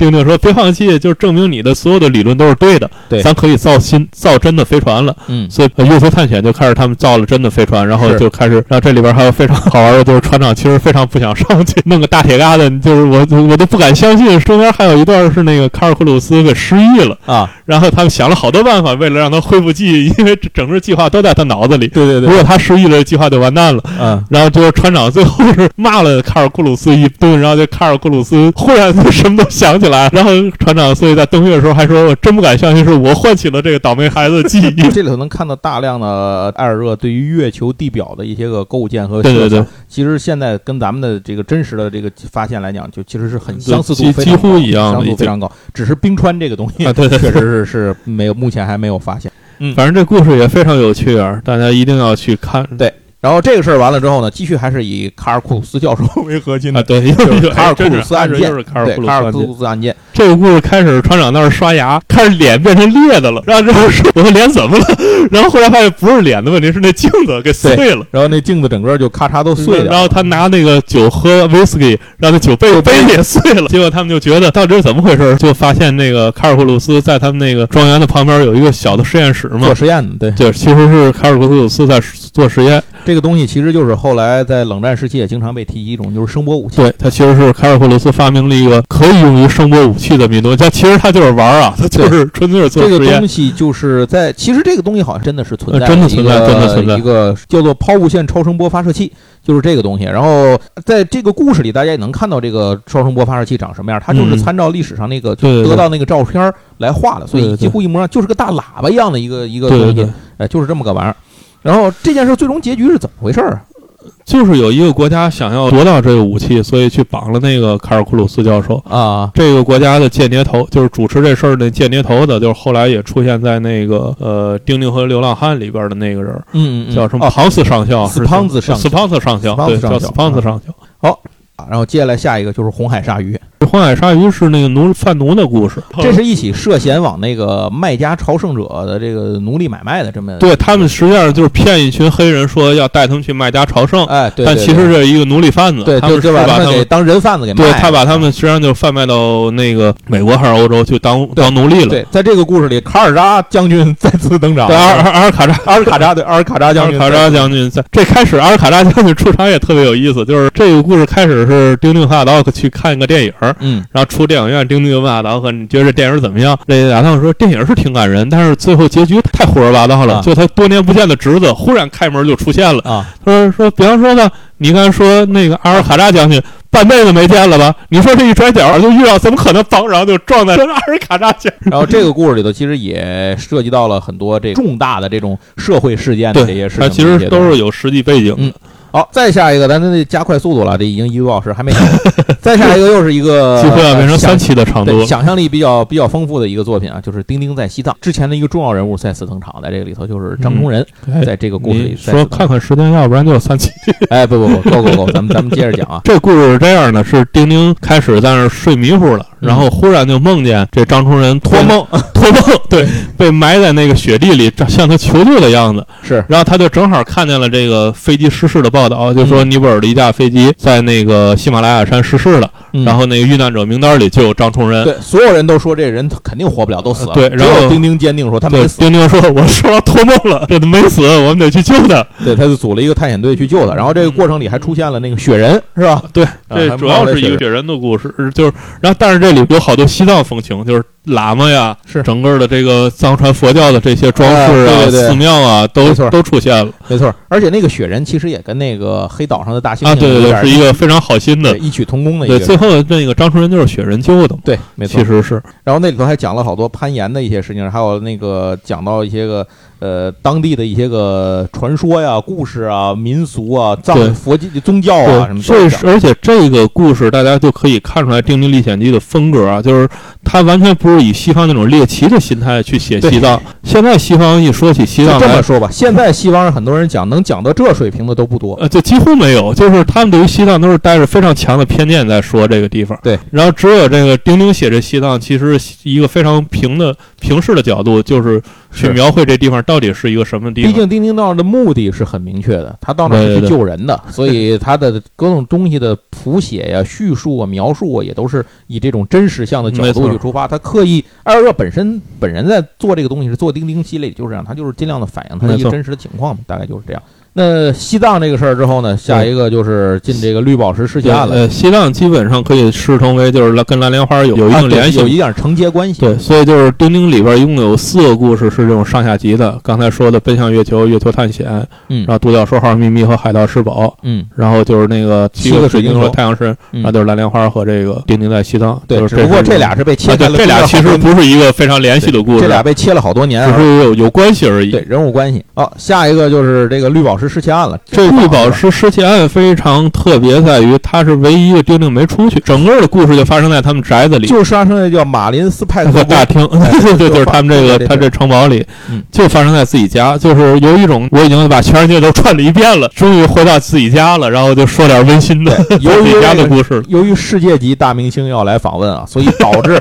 丁丁说：“别放弃，就是证明你的所有的理论都是对的，对咱可以造新造真的飞船了。”嗯所以呃月球探险就开始他们造了真的飞船，然后就开始，然后这里边还有非常好玩的就是船长其实非常不想上去，弄个大铁疙瘩，就是我我都不敢相信。中间还有一段是那个卡尔库鲁斯给失忆了啊，然后他们想了好多办法，为了让他恢复记忆，因为整个计划都在他脑子里。对对对，如果他失忆了，计划就完蛋了。嗯，然后就是船长最后是骂了卡尔库鲁斯一顿，然后就卡尔库鲁斯忽然就什么都想起来，然后船长所以在登月的时候还说：“我真不敢相信是我唤起了这个倒霉孩子的记忆。”这里头能看到大量的艾尔热对于月球地表的一些个构建和对对对对，其实现在跟咱们的这个真实的这个发现来讲，就其实是很相似度几几乎一样，相似度非常高。只是冰川这个东西，啊，对对，确实是是没有，目前还没有发现。嗯，反正这故事也非常有趣啊，大家一定要去看。对。然后这个事儿完了之后呢，继续还是以卡尔库鲁斯教授为核心的，对，卡尔库鲁斯案件，就是卡尔库鲁斯案件。这个故事开始，船长那儿刷牙，开始脸变成裂的了。然后 之后说我的脸怎么了？然后后来发现不是脸的问题，是那镜子给碎了。然后那镜子整个就咔嚓都碎了。然后他拿那个酒喝威士忌，让那酒杯杯也碎了。结果他们就觉得到底是怎么回事？就发现那个卡尔库鲁斯在他们那个庄园的旁边有一个小的实验室嘛，做实验的。对，对，其实是卡尔库鲁斯在做实验。这个东西其实就是后来在冷战时期也经常被提及一种，就是声波武器。对，它其实是凯尔霍罗斯发明了一个可以用于声波武器的密度。但其实它就是玩啊，它就是纯粹是做。这个东西就是在，其实这个东西好像真的是存在，真的存在，真的存在一个叫做抛物线超声波发射器，就是这个东西。然后在这个故事里，大家也能看到这个超声波发射器长什么样。它就是参照历史上那个得到那个照片来画的，所以几乎一模一样，就是个大喇叭一样的一个一个东西。哎，就是这么个玩意儿。然后这件事最终结局是怎么回事啊？就是有一个国家想要夺到这个武器，所以去绑了那个卡尔库鲁斯教授啊。这个国家的间谍头就是主持这事儿的间谍头的，就是后来也出现在那个呃《丁丁和流浪汉》里边的那个人，嗯，叫什么？庞斯上校，斯庞子上斯庞子上校，对，叫斯庞斯上校。好，然后接下来下一个就是红海鲨鱼。红海鲨鱼是那个奴贩奴的故事，这是一起涉嫌往那个卖家朝圣者的这个奴隶买卖的这么。对他们实际上就是骗一群黑人，说要带他们去卖家朝圣。哎，对。但其实是一个奴隶贩子，对，他们是把他们当人贩子给卖。对他把他们实际上就贩卖到那个美国还是欧洲去当当奴隶了。对，在这个故事里，卡尔扎将军 再次登场。对阿尔阿尔卡扎，阿尔卡扎对阿尔卡扎将军。卡扎将军在这开始，阿尔卡扎将军出场也特别有意思，就是这个故事开始是丁丁和阿道去看一个电影，嗯，然后出。电影院，丁丁就问阿达克：“你觉得这电影怎么样？”那阿达克说：“电影是挺感人，但是最后结局太胡说八道了。就他多年不见的侄子忽然开门就出现了啊！他说：“说，比方说呢，你刚才说那个阿尔卡扎将军半辈子没见了吧？你说这一转角就遇到，怎么可能当然就撞在阿尔卡扎将？然后这个故事里头其实也涉及到了很多这重大的这种社会事件的这些事情，其实都是有实际背景的。”好，再下一个，咱得加快速度了，这已经一个多小时还没讲。再下一个又是一个 几乎要变成三期的长度，想象力比较比较丰富的一个作品啊，就是《丁丁在西藏》之前的一个重要人物再次登场，在这个里头就是张崇仁，在这个故事里说看看时间，要不然就三期。哎，不不不，够够够，咱们咱们接着讲啊。这故事是这样的，是丁丁开始在那睡迷糊了，然后忽然就梦见这张崇仁托梦托梦，对，被埋在那个雪地里，向他求救的样子。是，然后他就正好看见了这个飞机失事的报道，就说尼泊尔的一架飞机在那个喜马拉雅山失事了，然后那个遇难者名单里就有张崇仁。对，所有人都说这人肯定活不了，都死了。对，然后丁丁坚定说他没死。丁丁说：“我说托梦了，这都没死，我们得去救他。”对，他就组了一个探险队去救他。然后这个过程里还出现了那个雪人，是吧？对，这主要是一个雪人的故事，就是，然后但是这里有好多西藏风情，就是。喇嘛呀，是整个的这个藏传佛教的这些装饰啊、寺庙啊，都都出现了，没错。而且那个雪人其实也跟那个黑岛上的大猩猩啊，对对对，是一个非常好心的异曲同工的。对，最后那个张春仁就是雪人救的，对，没错，其实是。然后那里头还讲了好多攀岩的一些事情，还有那个讲到一些个。呃，当地的一些个传说呀、故事啊、民俗啊、藏佛教宗教啊什么。这是而且这个故事大家就可以看出来《丁丁历险记》的风格啊，就是它完全不是以西方那种猎奇的心态去写西藏。现在西方一说起西藏，这么说吧，现在西方人很多人讲能讲到这水平的都不多，呃，就几乎没有，就是他们对于西藏都是带着非常强的偏见在说这个地方。对，然后只有这个丁丁写这西藏，其实一个非常平的平视的角度，就是去描绘这地方到底是一个什么地方。毕竟丁丁道的目的是很明确的，他到那是去救人的，所以他的各种东西的谱写呀、叙述啊、描述啊，也都是以这种真实向的角度去出发。他刻意，艾尔热本身本人在做这个东西是做丁丁系列，就是这样，他就是尽量的反映他一个真实的情况，大概就是这样。那西藏这个事儿之后呢，下一个就是进这个绿宝石世界案了。呃，西藏基本上可以视同为就是跟蓝莲花有有一定联系，有一点承接关系。对，所以就是丁丁里边一共有四个故事是这种上下集的。刚才说的奔向月球、月球探险，嗯然后独角兽号秘密和海盗吃宝，嗯，然后就是那个七个个水晶和太阳神，嗯然后就是蓝莲花和这个丁丁在西藏。对，就是只不过这俩是被切开了，这俩其实不是一个非常联系的故事，这俩被切了好多年啊，只是有有关系而已。对人物关系。哦，下一个就是这个绿宝石失窃案了。这绿宝石失窃案非常特别，在于它是唯一一个丁丁没出去，整个的故事就发生在他们宅子里。就发生在叫马林斯派克大厅，对 对，就是他们这个他这城堡里嗯，就发生在自己家，就是有一种我已经把全世界都串了一遍了，终于回到自己家了，然后就说点温馨的 自己家的故事。由于世界级大明星要来访问啊，所以导致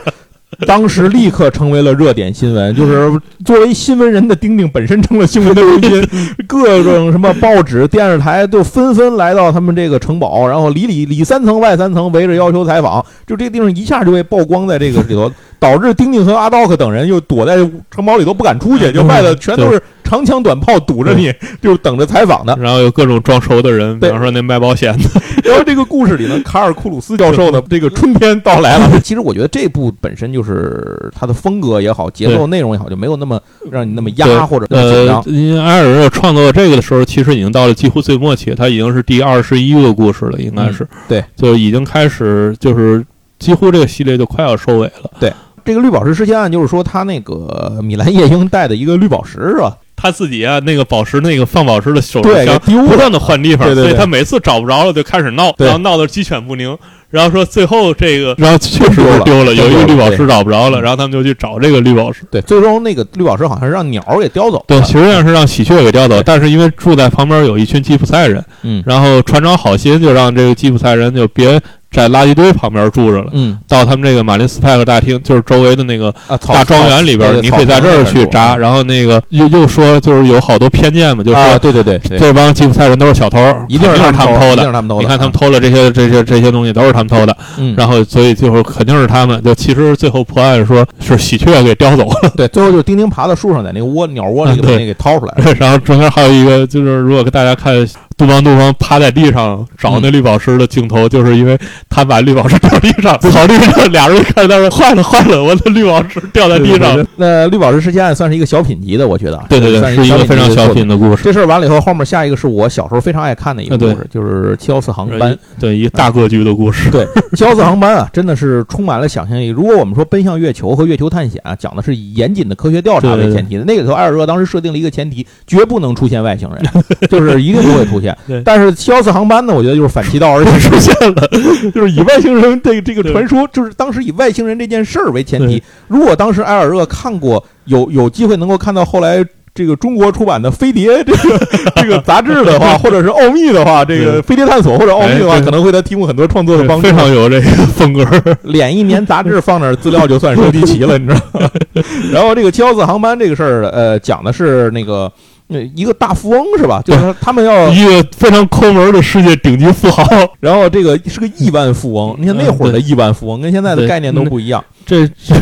当时立刻成为了热点新闻。就是作为新闻人的丁丁本身成了新闻的中心，各种什么报纸、电视台都纷纷来到他们这个城堡，然后里里里三层外三层围着要求采访，就这个地方一下就被曝光在这个里头，导致丁丁和阿道克等人又躲在城堡里都不敢出去，就外头全都是长枪短炮堵着你，就是等着采访的。然后有各种装熟的人，比方说那卖保险的，然后这个故事里呢，卡尔库鲁斯教授呢，这个春天到来了。其实我觉得这部本身就是它的风格也好，节奏内容也好，就没有那么让你那么压或者呃张，。因为埃尔热创作这个的时候，其实已经到了几乎最末期，他已经是第二十一个故事了，应该是、对，就已经开始就是几乎这个系列就快要收尾了。对这个绿宝石失窃案就是说，他那个米兰夜莺带的一个绿宝石是吧？他自己啊，那个宝石那个放宝石的手对，上给丢。不断的换地方，对对对所以他每次找不着了就开始闹，对然后闹得鸡犬不宁。然后说最后这个，然后确实丢了是丢了，有一个绿宝石找不着了，然后他们就去找这个绿宝石。对，最终那个绿宝石好像是让鸟儿给叼走对，了。实际上是让喜鹊给叼走，但是因为住在旁边有一群吉普赛人，嗯然后船长好心就让这个吉普赛人就别在垃圾堆旁边住着了。嗯到他们这个马林斯派克大厅，就是周围的那个大庄园里边，你可以在这儿去扎。。然后那个又又说，就是有好多偏见嘛，就啊，说对对对对，这帮吉普赛人都是小偷，一定是他们偷的。你看他们啊，偷了这些这些这些东西都是他们偷的，嗯，然后所以最后肯定是他们。就其实最后破案说是喜鹊给叼走了，对，最后就是丁丁爬到树上，在那个窝鸟窝里嗯对把那给掏出来。然后中间还有一个就是如果大家看杜邦杜邦趴在地上找那绿宝石的镜头，就是因为他把绿宝石掉地上，草地上俩人看到说坏了坏了，我的绿宝石掉在地上了。那绿宝石事件案算是一个小品级的，我觉得。对对对，算是是一个非常小品的故事。这事儿完了以后，后面下一个是我小时候非常爱看的一个故事，就是七幺四航班。对一个大格局的故事。对，七幺四航班啊，真的是充满了想象力。如果我们说奔向月球和月球探险啊，讲的是以严谨的科学调查为前提的，那个时候埃尔热当时设定了一个前提，绝不能出现外星人，就是一定不会出现对。但是七幺四航班呢，我觉得就是反其道而行出现了，就是以外星人这个这个传说，就是当时以外星人这件事儿为前提。如果当时埃尔热看过，有有机会能够看到后来。这个中国出版的《飞碟》这个这个杂志的话，或者是奥秘的话，这个《飞碟探索》或者奥秘的话，可能会他提供很多创作的帮助。非常有这个风格。脸一年杂志放那儿资料就算收集齐了，你知道吗？然后这个七幺四航班这个事儿，呃，讲的是那个呃一个大富翁是吧？就是他们要，一个非常抠门的世界顶级富豪，然后这个是个亿万富翁。你看那会儿的亿万富翁跟现在的概念都不一样。这这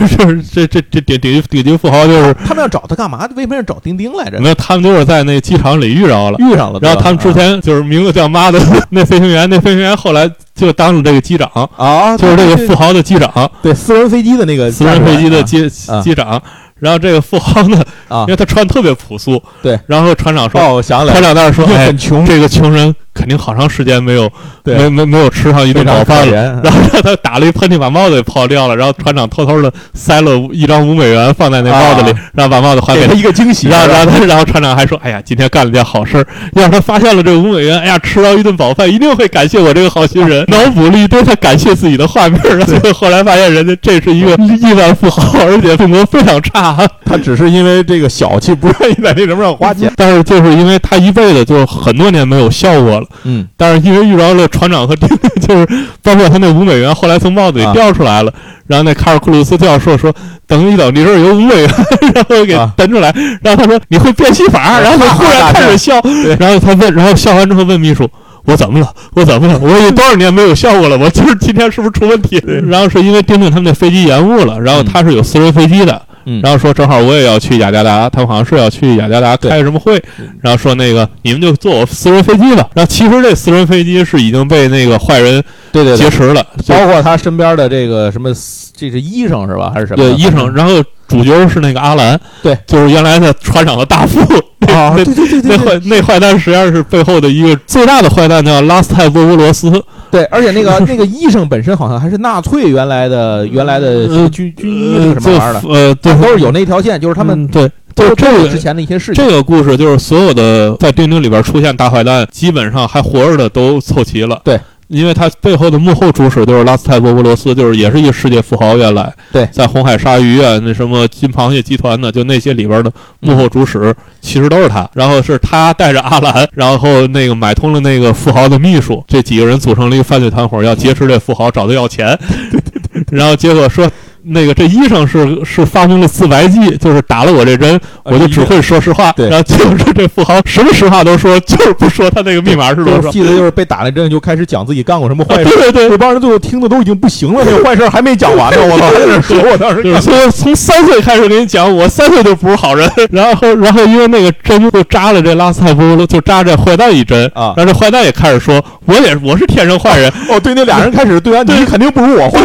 这这这顶顶级顶级富豪就是他们要找他干嘛？为什么要找丁丁来着？没有，他们就是在那机场里遇着了。遇上了，然后他们之前就是名字叫妈的 那飞行员，那飞行员后来就当了这个机长，啊，就是这个富豪的机长，对私人飞机的那个私人飞机的机啊机长。然后这个富豪呢，啊。因，为他穿特别朴素，对。然后船长说，哦，我想起来船，长在那说，哎很，穷，这个穷人肯定好长时间没有没没没有吃上一顿饱饭了。然后让他打了一喷嚏，把帽子给泡掉了。然后船长偷偷的塞了一张五美元放在那帽子里，啊然后把帽子还给他。一个惊喜，然后，然后他，然后船长还说：“哎呀，今天干了件好事儿，要是他发现了这个五美元，哎呀，吃到一顿饱饭，一定会感谢我这个好心人。”脑补了一堆他感谢自己的画面，然后后来发现人家这是一个亿万富豪，而且性格非常差。他只是因为这个小气，不愿意在那什么上花钱。但是就是因为他一辈子就很多年没有笑过了，嗯，但是因为遇着了船长和丁丁，就是包括他那五美元，后来从帽子里啊掉出来了。然后那卡尔库鲁斯教授说：“等一等，你这儿有五美元。”然后给啊蹬出来。然后他说：“你会变戏法？”啊然后他忽然开始笑。然后他问，然后笑完之后问秘书。我怎么了？我怎么了？我有多少年没有笑过了？我就是今天是不是出问题？然后是因为丁丁他们那飞机延误了，然后他是有私人飞机的，嗯然后说正好我也要去雅加达，他们好像是要去雅加达开什么会，然后说那个你们就坐我私人飞机吧。然后其实这私人飞机是已经被那个坏人对对对，劫持了，就包括他身边的这个什么，这是医生是吧？还是什么？对医生，然后主角是那个阿兰，对，就是原来的船长的大副。啊，对对对那坏那坏蛋实际上是背后的一个最大的坏蛋，叫拉斯泰波波罗斯。对，而且那个那个医生本身好像还是纳粹原来的原来的军军医是什么玩意儿的，呃，呃对，都是有那条线，就是他们嗯对，就是这个之前的一些事情。这个故事就是所有的在钉钉里边出现大坏蛋，基本上还活着的都凑齐了。对，因为他背后的幕后主使就是拉斯泰波波罗斯，就是也是一个世界富豪。原来对在红海鲨鱼啊，那什么金螃蟹集团的，就那些里边的幕后主使，其实都是他。然后是他带着阿兰，然后那个买通了那个富豪的秘书，这几个人组成了一个犯罪团伙，要劫持这富豪，找他要钱。然后结果说。那个这医生是是发明了自白剂，就是打了我这针，我就只会说实话。对然后结果说这富豪什么实话都说，就是不说他那个密码是多少。我记得就是被打了针就开始讲自己干过什么坏事，对对对，这帮人最后听的都已经不行了，那个坏事还没讲完呢，我操，还在那说，我当时就是从从三岁开始给你讲，我三岁就不是好人。然后然后因为那个针就扎了这拉斯泰夫，就扎这坏蛋一针啊然后这坏蛋也开始说，我也我是天生坏人。哦，对，那俩人开始对完，你肯定不如我坏。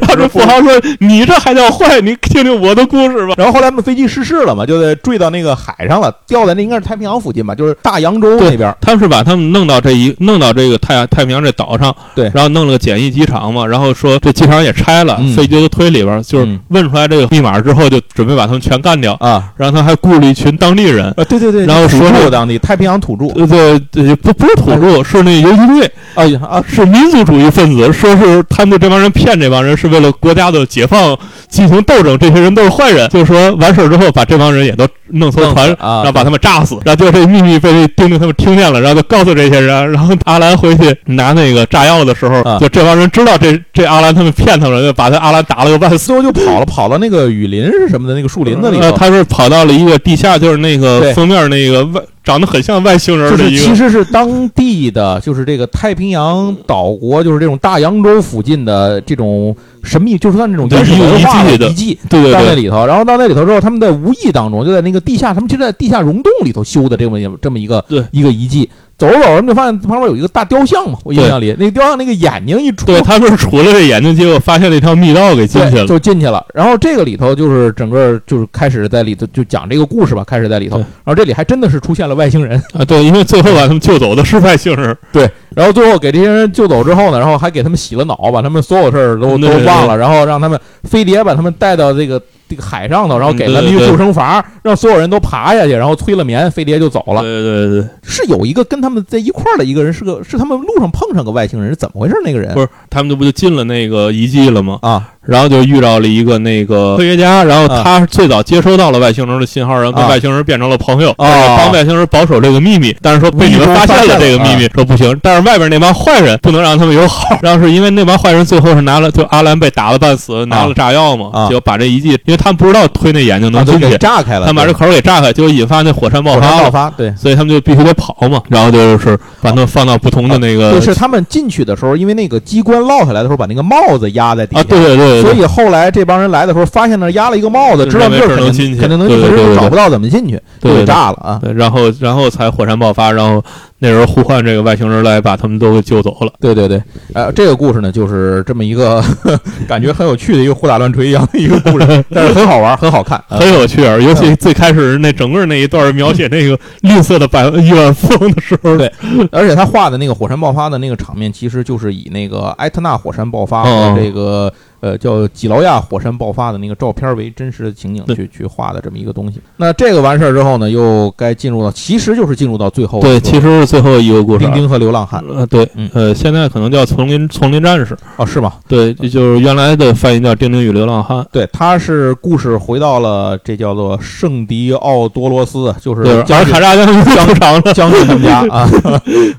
然后这富豪说，你 这还叫坏？你听听我的故事吧。然后后来他们飞机失事了嘛，就得坠到那个海上了，掉在那应该是太平洋附近吧，就是大洋洲那边。他们是把他们弄到这一弄到这个太太平洋这岛上，对然后弄了个简易机场嘛，然后说这机场也拆了，嗯飞机都推里边，就是嗯问出来这个密码之后，就准备把他们全干掉。啊然后他还雇了一群当地人，啊，对对对，然后土说是著当地太平洋土著，呃，对对，不不是土著，是那游击队，哎呀啊，是民族主义分子，说是他们这帮人骗这帮人是为了国家的解放进行斗争，这些人都是坏人。就是说完事儿之后，把这帮人也都弄艘船，啊，然后把他们炸死，然后就这秘密被这丁丁他们听见了，然后就告诉这些人，然后阿兰回去拿那个炸药的时候，啊就这帮人知道这这阿兰他们骗他们，就把他阿兰打了个半死。最后就跑了，跑到那个雨林是什么的那个树林子里他是跑到了一个地下，就是那个封面那个外长得很像外星人就是的一个，其实是当地的，就是这个太平洋岛国，就是这种大洋洲附近的这种神秘，就是算这种原始文化遗迹的遗迹。对对对，到那里头，然后到那里头之后，他们在无意当中就在那个地下，他们就在地下溶洞里头修的这么一这么一个一个遗迹。走着走着，他们就发现旁边有一个大雕像嘛，我印象里那个雕像那个眼睛一出，对，他们是杵了这眼睛，结果发现了一条密道给进去，了。就进去了。然后这个里头就是整个就是开始在里头就讲这个故事吧，开始在里头。然后这里还真的是出现了外星人，啊，对，因为最后把他们救走的是外星人。对然后最后给这些人救走之后呢，然后还给他们洗了脑，把他们所有事儿都都忘了，然后让他们飞碟把他们带到这个这个海上头，然后给了一个救生筏，让所有人都爬下去，然后催了眠，飞碟就走了。对对对，是有一个跟他们在一块儿的一个人，是个是他们路上碰上个外星人，是怎么回事？那个人不是他们这不就进了那个遗迹了吗？啊然后就遇到了一个那个科学家，然后他最早接收到了外星人的信号，然后跟啊外星人变成了朋友，帮外星人保守这个秘密。但是说被你们发现了这个秘密，说不行。但是外边那帮坏人不能让他们有好，然后是因为那帮坏人最后是拿了，就阿兰被打了半死，拿了炸药嘛，啊结果把这遗迹，因为他们不知道推那眼睛能进去，炸开了，他们把这口给炸开，就引发那火山爆发了。爆发，对。所以他们就必须得跑嘛，然后就是把他们放到不同的那个就是他们进去的时候，因为那个机关落下来的时候，把那个帽子压在底下，啊，对对对对，所以后来这帮人来的时候，发现那儿压了一个帽子，知道这儿肯认为是能进去。定肯定能进，对对对对。可是找不到怎么进去，就炸了啊！对，然后然后才火山爆发，然后那时候呼唤这个外星人来把他们都给救走了。对对对，呃，这个故事呢，就是这么一个 感觉很有趣的一个胡打乱锤一样的一个故事，但是很好玩，很好看。啊。很有趣啊，尤其最开始那整个那一段描写那个绿色的百万亿万富翁的时候，对而且他画的那个火山爆发的那个场面，其实就是以那个埃特纳火山爆发哦。和这个呃叫几劳亚火山爆发的那个照片为真实的情景去去画的这么一个东西。那这个完事儿之后呢，又该进入到，其实就是进入到最后对，其实是最后一个故事啊。丁丁和流浪汉呃，对嗯，呃，现在可能叫丛林丛林战士，哦，是吗？对，这就是原来的翻译叫《丁丁与流浪汉》。对，他是故事回到了这叫做圣迪奥多罗斯，就是对，将军阿尔卡扎将军出场了。将军他们家 啊，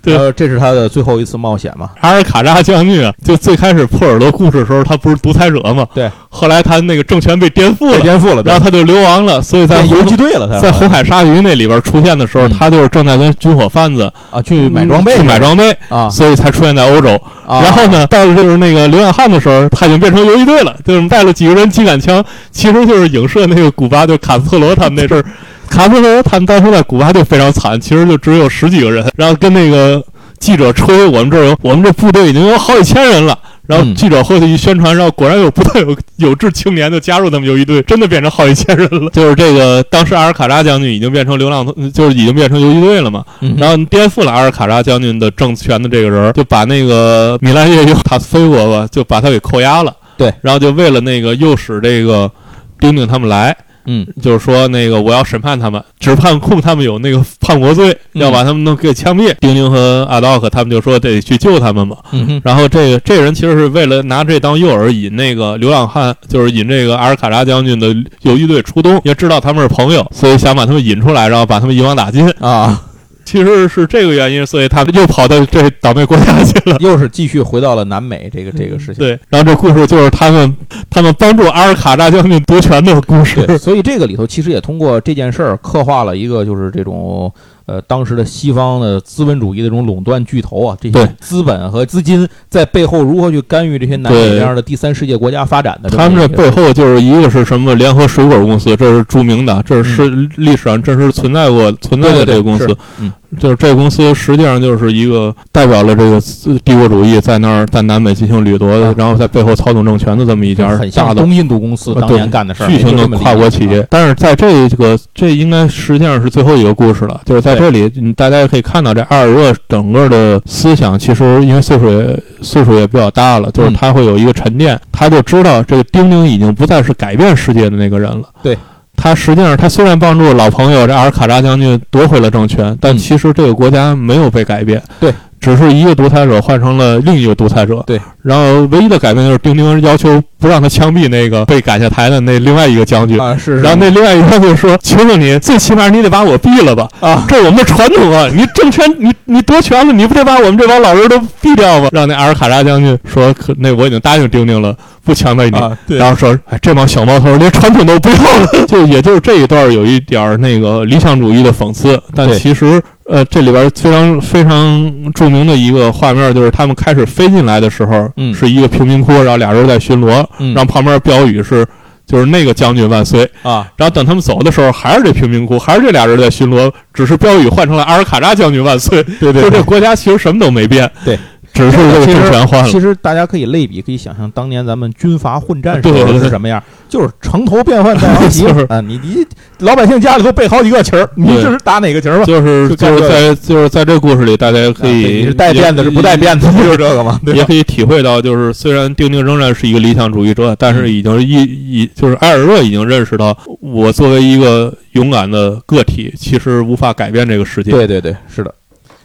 对呃，这是他的最后一次冒险嘛？阿尔卡扎将军啊，就最开始破耳朵故事的时候，他不是独裁者嘛。对，后来他那个政权被颠覆了，颠覆了，然后他就流亡了，所以在游击队了。他在红海鲨鱼那里边出现的时候，他就是正在跟军火贩子啊去买装备，去买装备啊，所以才出现在欧洲。然后呢，到了就是那个流浪汉的时候，他已经变成游击队了，就是带了几个人机杆枪，其实就是影射那个古巴就卡斯特罗他们那阵儿。卡斯特罗他们当时在古巴就非常惨，其实就只有十几个人，然后跟那个记者吹，我们这儿有，我们这部队已经有好几千人了。然后记者后头一宣传，然后果然有不断有有志青年就加入他们游击队，真的变成好几千人了。就是这个，当时阿尔卡扎将军已经变成流浪，就是已经变成游击队了嘛。然后颠覆了阿尔卡扎将军的政权的这个人，就把那个米兰叶尤塔斯菲伯吧，就把他给扣押了。对，然后就为了那个诱使这个丁丁他们来。嗯，就是说那个我要审判他们，只判控他们有那个叛国罪，要把他们都给枪毙。丁丁和阿道克他们就说得去救他们嘛。然后这个这人其实是为了拿这当诱饵，引那个流浪汉，就是引这个阿尔卡扎将军的游击队出东，也知道他们是朋友，所以想把他们引出来，然后把他们一网打尽啊。其实是这个原因，所以他们又跑到这倒霉国家去了，又是继续回到了南美这个这个事情。对，然后这故事就是他们他们帮助阿尔卡扎将军夺权的故事。所以这个里头其实也通过这件事儿刻画了一个就是这种。呃，当时的西方的资本主义的这种垄断巨头啊，这些资本和资金在背后如何去干预这些南美这样的第三世界国家发展的？他们这背后就是一个是什么联合水果公司，这是著名的，这是历史上真实存在过存在的这个公司。嗯，就是这个公司实际上就是一个代表了这个帝国主义在那儿在南美进行掠夺的，然后在背后操纵政权的这么一家很像东印度公司当年干的事儿，巨型的跨国企业。但是在这个这应该实际上是最后一个故事了，就是在。这里，大家也可以看到，这阿尔热整个的思想，其实因为岁数也岁数也比较大了，就是他会有一个沉淀，他就知道这个丁丁已经不再是改变世界的那个人了。对，他实际上他虽然帮助老朋友这阿尔卡扎将军夺回了政权，但其实这个国家没有被改变。对。只是一个独裁者换成了另一个独裁者，对。然后唯一的改变就是丁丁要求不让他枪毙那个被赶下台的那另外一个将军啊，是。然后那另外一个将军说：“求求你，最起码你得把我毙了吧？啊，这我们的传统啊！你政权，你你夺权了，你不得把我们这帮老人都毙掉吗？”让那阿尔卡扎将军说：“可那我已经答应丁丁了，不枪毙你。”然后说：“哎，这帮小毛头连传统都不要了。”就也就是这一段有一点那个理想主义的讽刺，但其实。呃，这里边非常非常著名的一个画面，就是他们开始飞进来的时候，嗯，是一个贫民窟，然后俩人在巡逻，然后旁边标语是，就是那个将军万岁啊，然后等他们走的时候，还是这贫民窟，还是这俩人在巡逻，只是标语换成了阿尔卡扎将军万岁，对对，就这国家其实什么都没变，对。只是这个政权换了。其实大家可以类比，可以想象当年咱们军阀混战时候是什么样，就是城头变换大王旗啊！你你老百姓家里头备好几个旗儿，你这是打哪个旗儿吧？就是就是在就是在这故事里，大家可以你是带辫子是不带辫子，就是这个吗？也可以体会到，就是虽然丁丁仍然是一个理想主义者，但是已经一一就是埃尔热已经认识到，我作为一个勇敢的个体，其实无法改变这个世界。对对对，是的。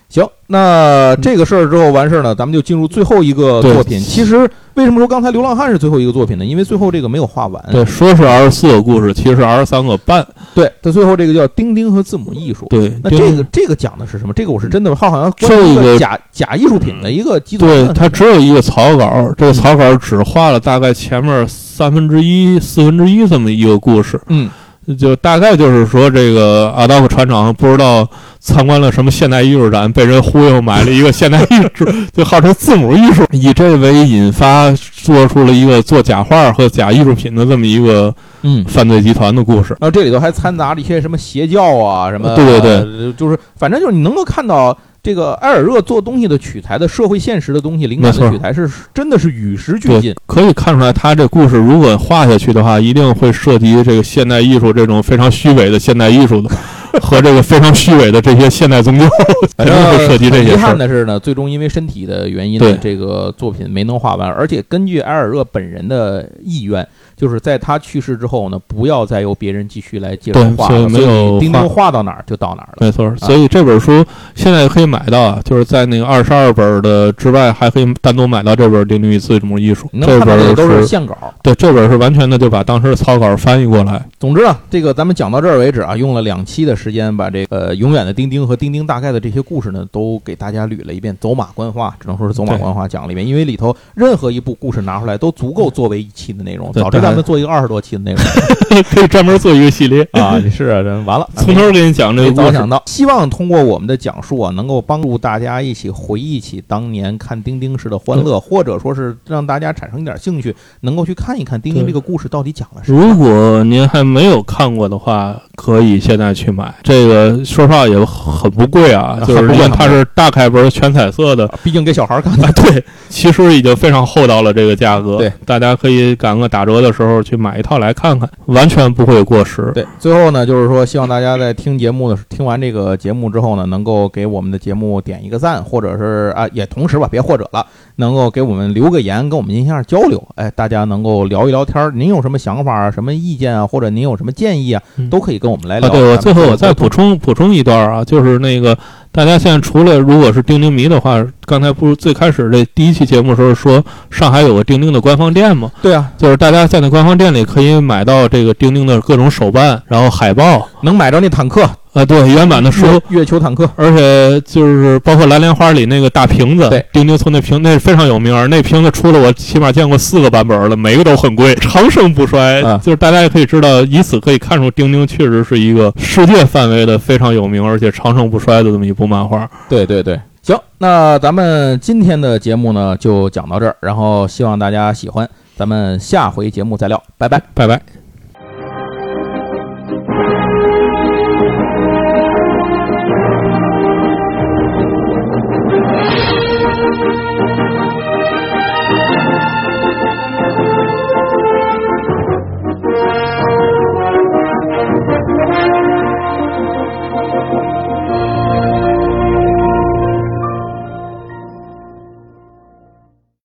行，那这个事儿之后完事儿呢，咱们就进入最后一个作品。其实为什么说刚才《流浪汉》是最后一个作品呢？因为最后这个没有画完。对，说是二十四个故事，其实是二十三个半。对，它最后这个叫《钉钉和字母艺术》。对，那这个这个讲的是什么？这个我是真的，它好像关于一个假假艺术品的一个基础。对，它只有一个草稿，这个草稿只画了大概前面三分之一、四分之一这么一个故事。嗯。就大概就是说，这个阿道夫船长不知道参观了什么现代艺术展，被人忽悠买了一个现代艺术，就号称字母艺术，以这为引发，做出了一个做假画和假艺术品的这么一个嗯犯罪集团的故事。然后这里头还掺杂了一些什么邪教啊，什么对对对，就是反正就是你能够看到。这个埃尔热做东西的取材的社会现实的东西，灵感的取材是真的是与时俱进。可以看出来，他这故事如果画下去的话，一定会涉及这个现代艺术这种非常虚伪的现代艺术的，和这个非常虚伪的这些现代宗教，肯定会涉及这些。遗憾的是呢，最终因为身体的原因，这个作品没能画完。而且根据埃尔热本人的意愿。就是在他去世之后呢，不要再由别人继续来接着对画了，所以钉钉画画到哪儿就到哪儿了。没错，所以这本书现在可以买到啊，就是在那个二十二本的之外，还可以单独买到这本《丁丁与字母艺术这本都是是线稿。对，这本是完全的就把当时的草稿翻译过来。总之啊，这个咱们讲到这儿为止啊，用了两期的时间，把这个呃永远的丁丁和丁丁大概的这些故事呢，都给大家捋了一遍，走马观花，只能说是走马观花讲了一遍。因为里头任何一部故事拿出来都足够作为一期的内容。对早知道咱们做一个二十多期的内容 可以专门做一个系列，啊！你是啊，这完了，从头给你讲这个故事。早想到，希望通过我们的讲述啊，能够帮助大家一起回忆起当年看丁丁时的欢乐，或者说是让大家产生一点兴趣，能够去看一看丁丁这个故事到底讲了什么。如果您还没有看过的话，可以现在去买。这个说实话也很不贵啊，啊就是因为它是大开本全彩色的，毕竟给小孩儿看的 啊，对，其实已经非常厚道了这个价格。对，大家可以赶个打折的时候去买一套来看看，完全不会过时。对，最后呢，就是说，希望大家在听节目的听完这个节目之后呢，能够给我们的节目点一个赞，或者是啊，也同时吧，别或者了，能够给我们留个言，跟我们进行一下交流。哎，大家能够聊一聊天儿，您有什么想法啊、什么意见啊，或者您有什么建议啊，嗯都可以跟我们来聊。啊，对，我最后我再补充补充一段啊，就是那个大家现在除了如果是钉钉迷的话，刚才不是最开始这第一期节目的时候说上海有个钉钉的官方店吗？对啊，就是大家在那官方店里可以买到这个钉钉的各种手办，然后海报能买着那坦克啊，对，原版的书。月球坦克，而且就是包括蓝莲花里那个大瓶子，对，钉钉村那瓶那是非常有名儿，那瓶子出了我起码见过四个版本了，每个都很贵，长盛不衰。啊就是大家也可以知道，以此可以看出钉钉确实是一个世界范围的非常有名而且长盛不衰的这么一部漫画。对对对。行，那咱们今天的节目呢就讲到这儿，然后希望大家喜欢，咱们下回节目再聊，拜拜。拜拜。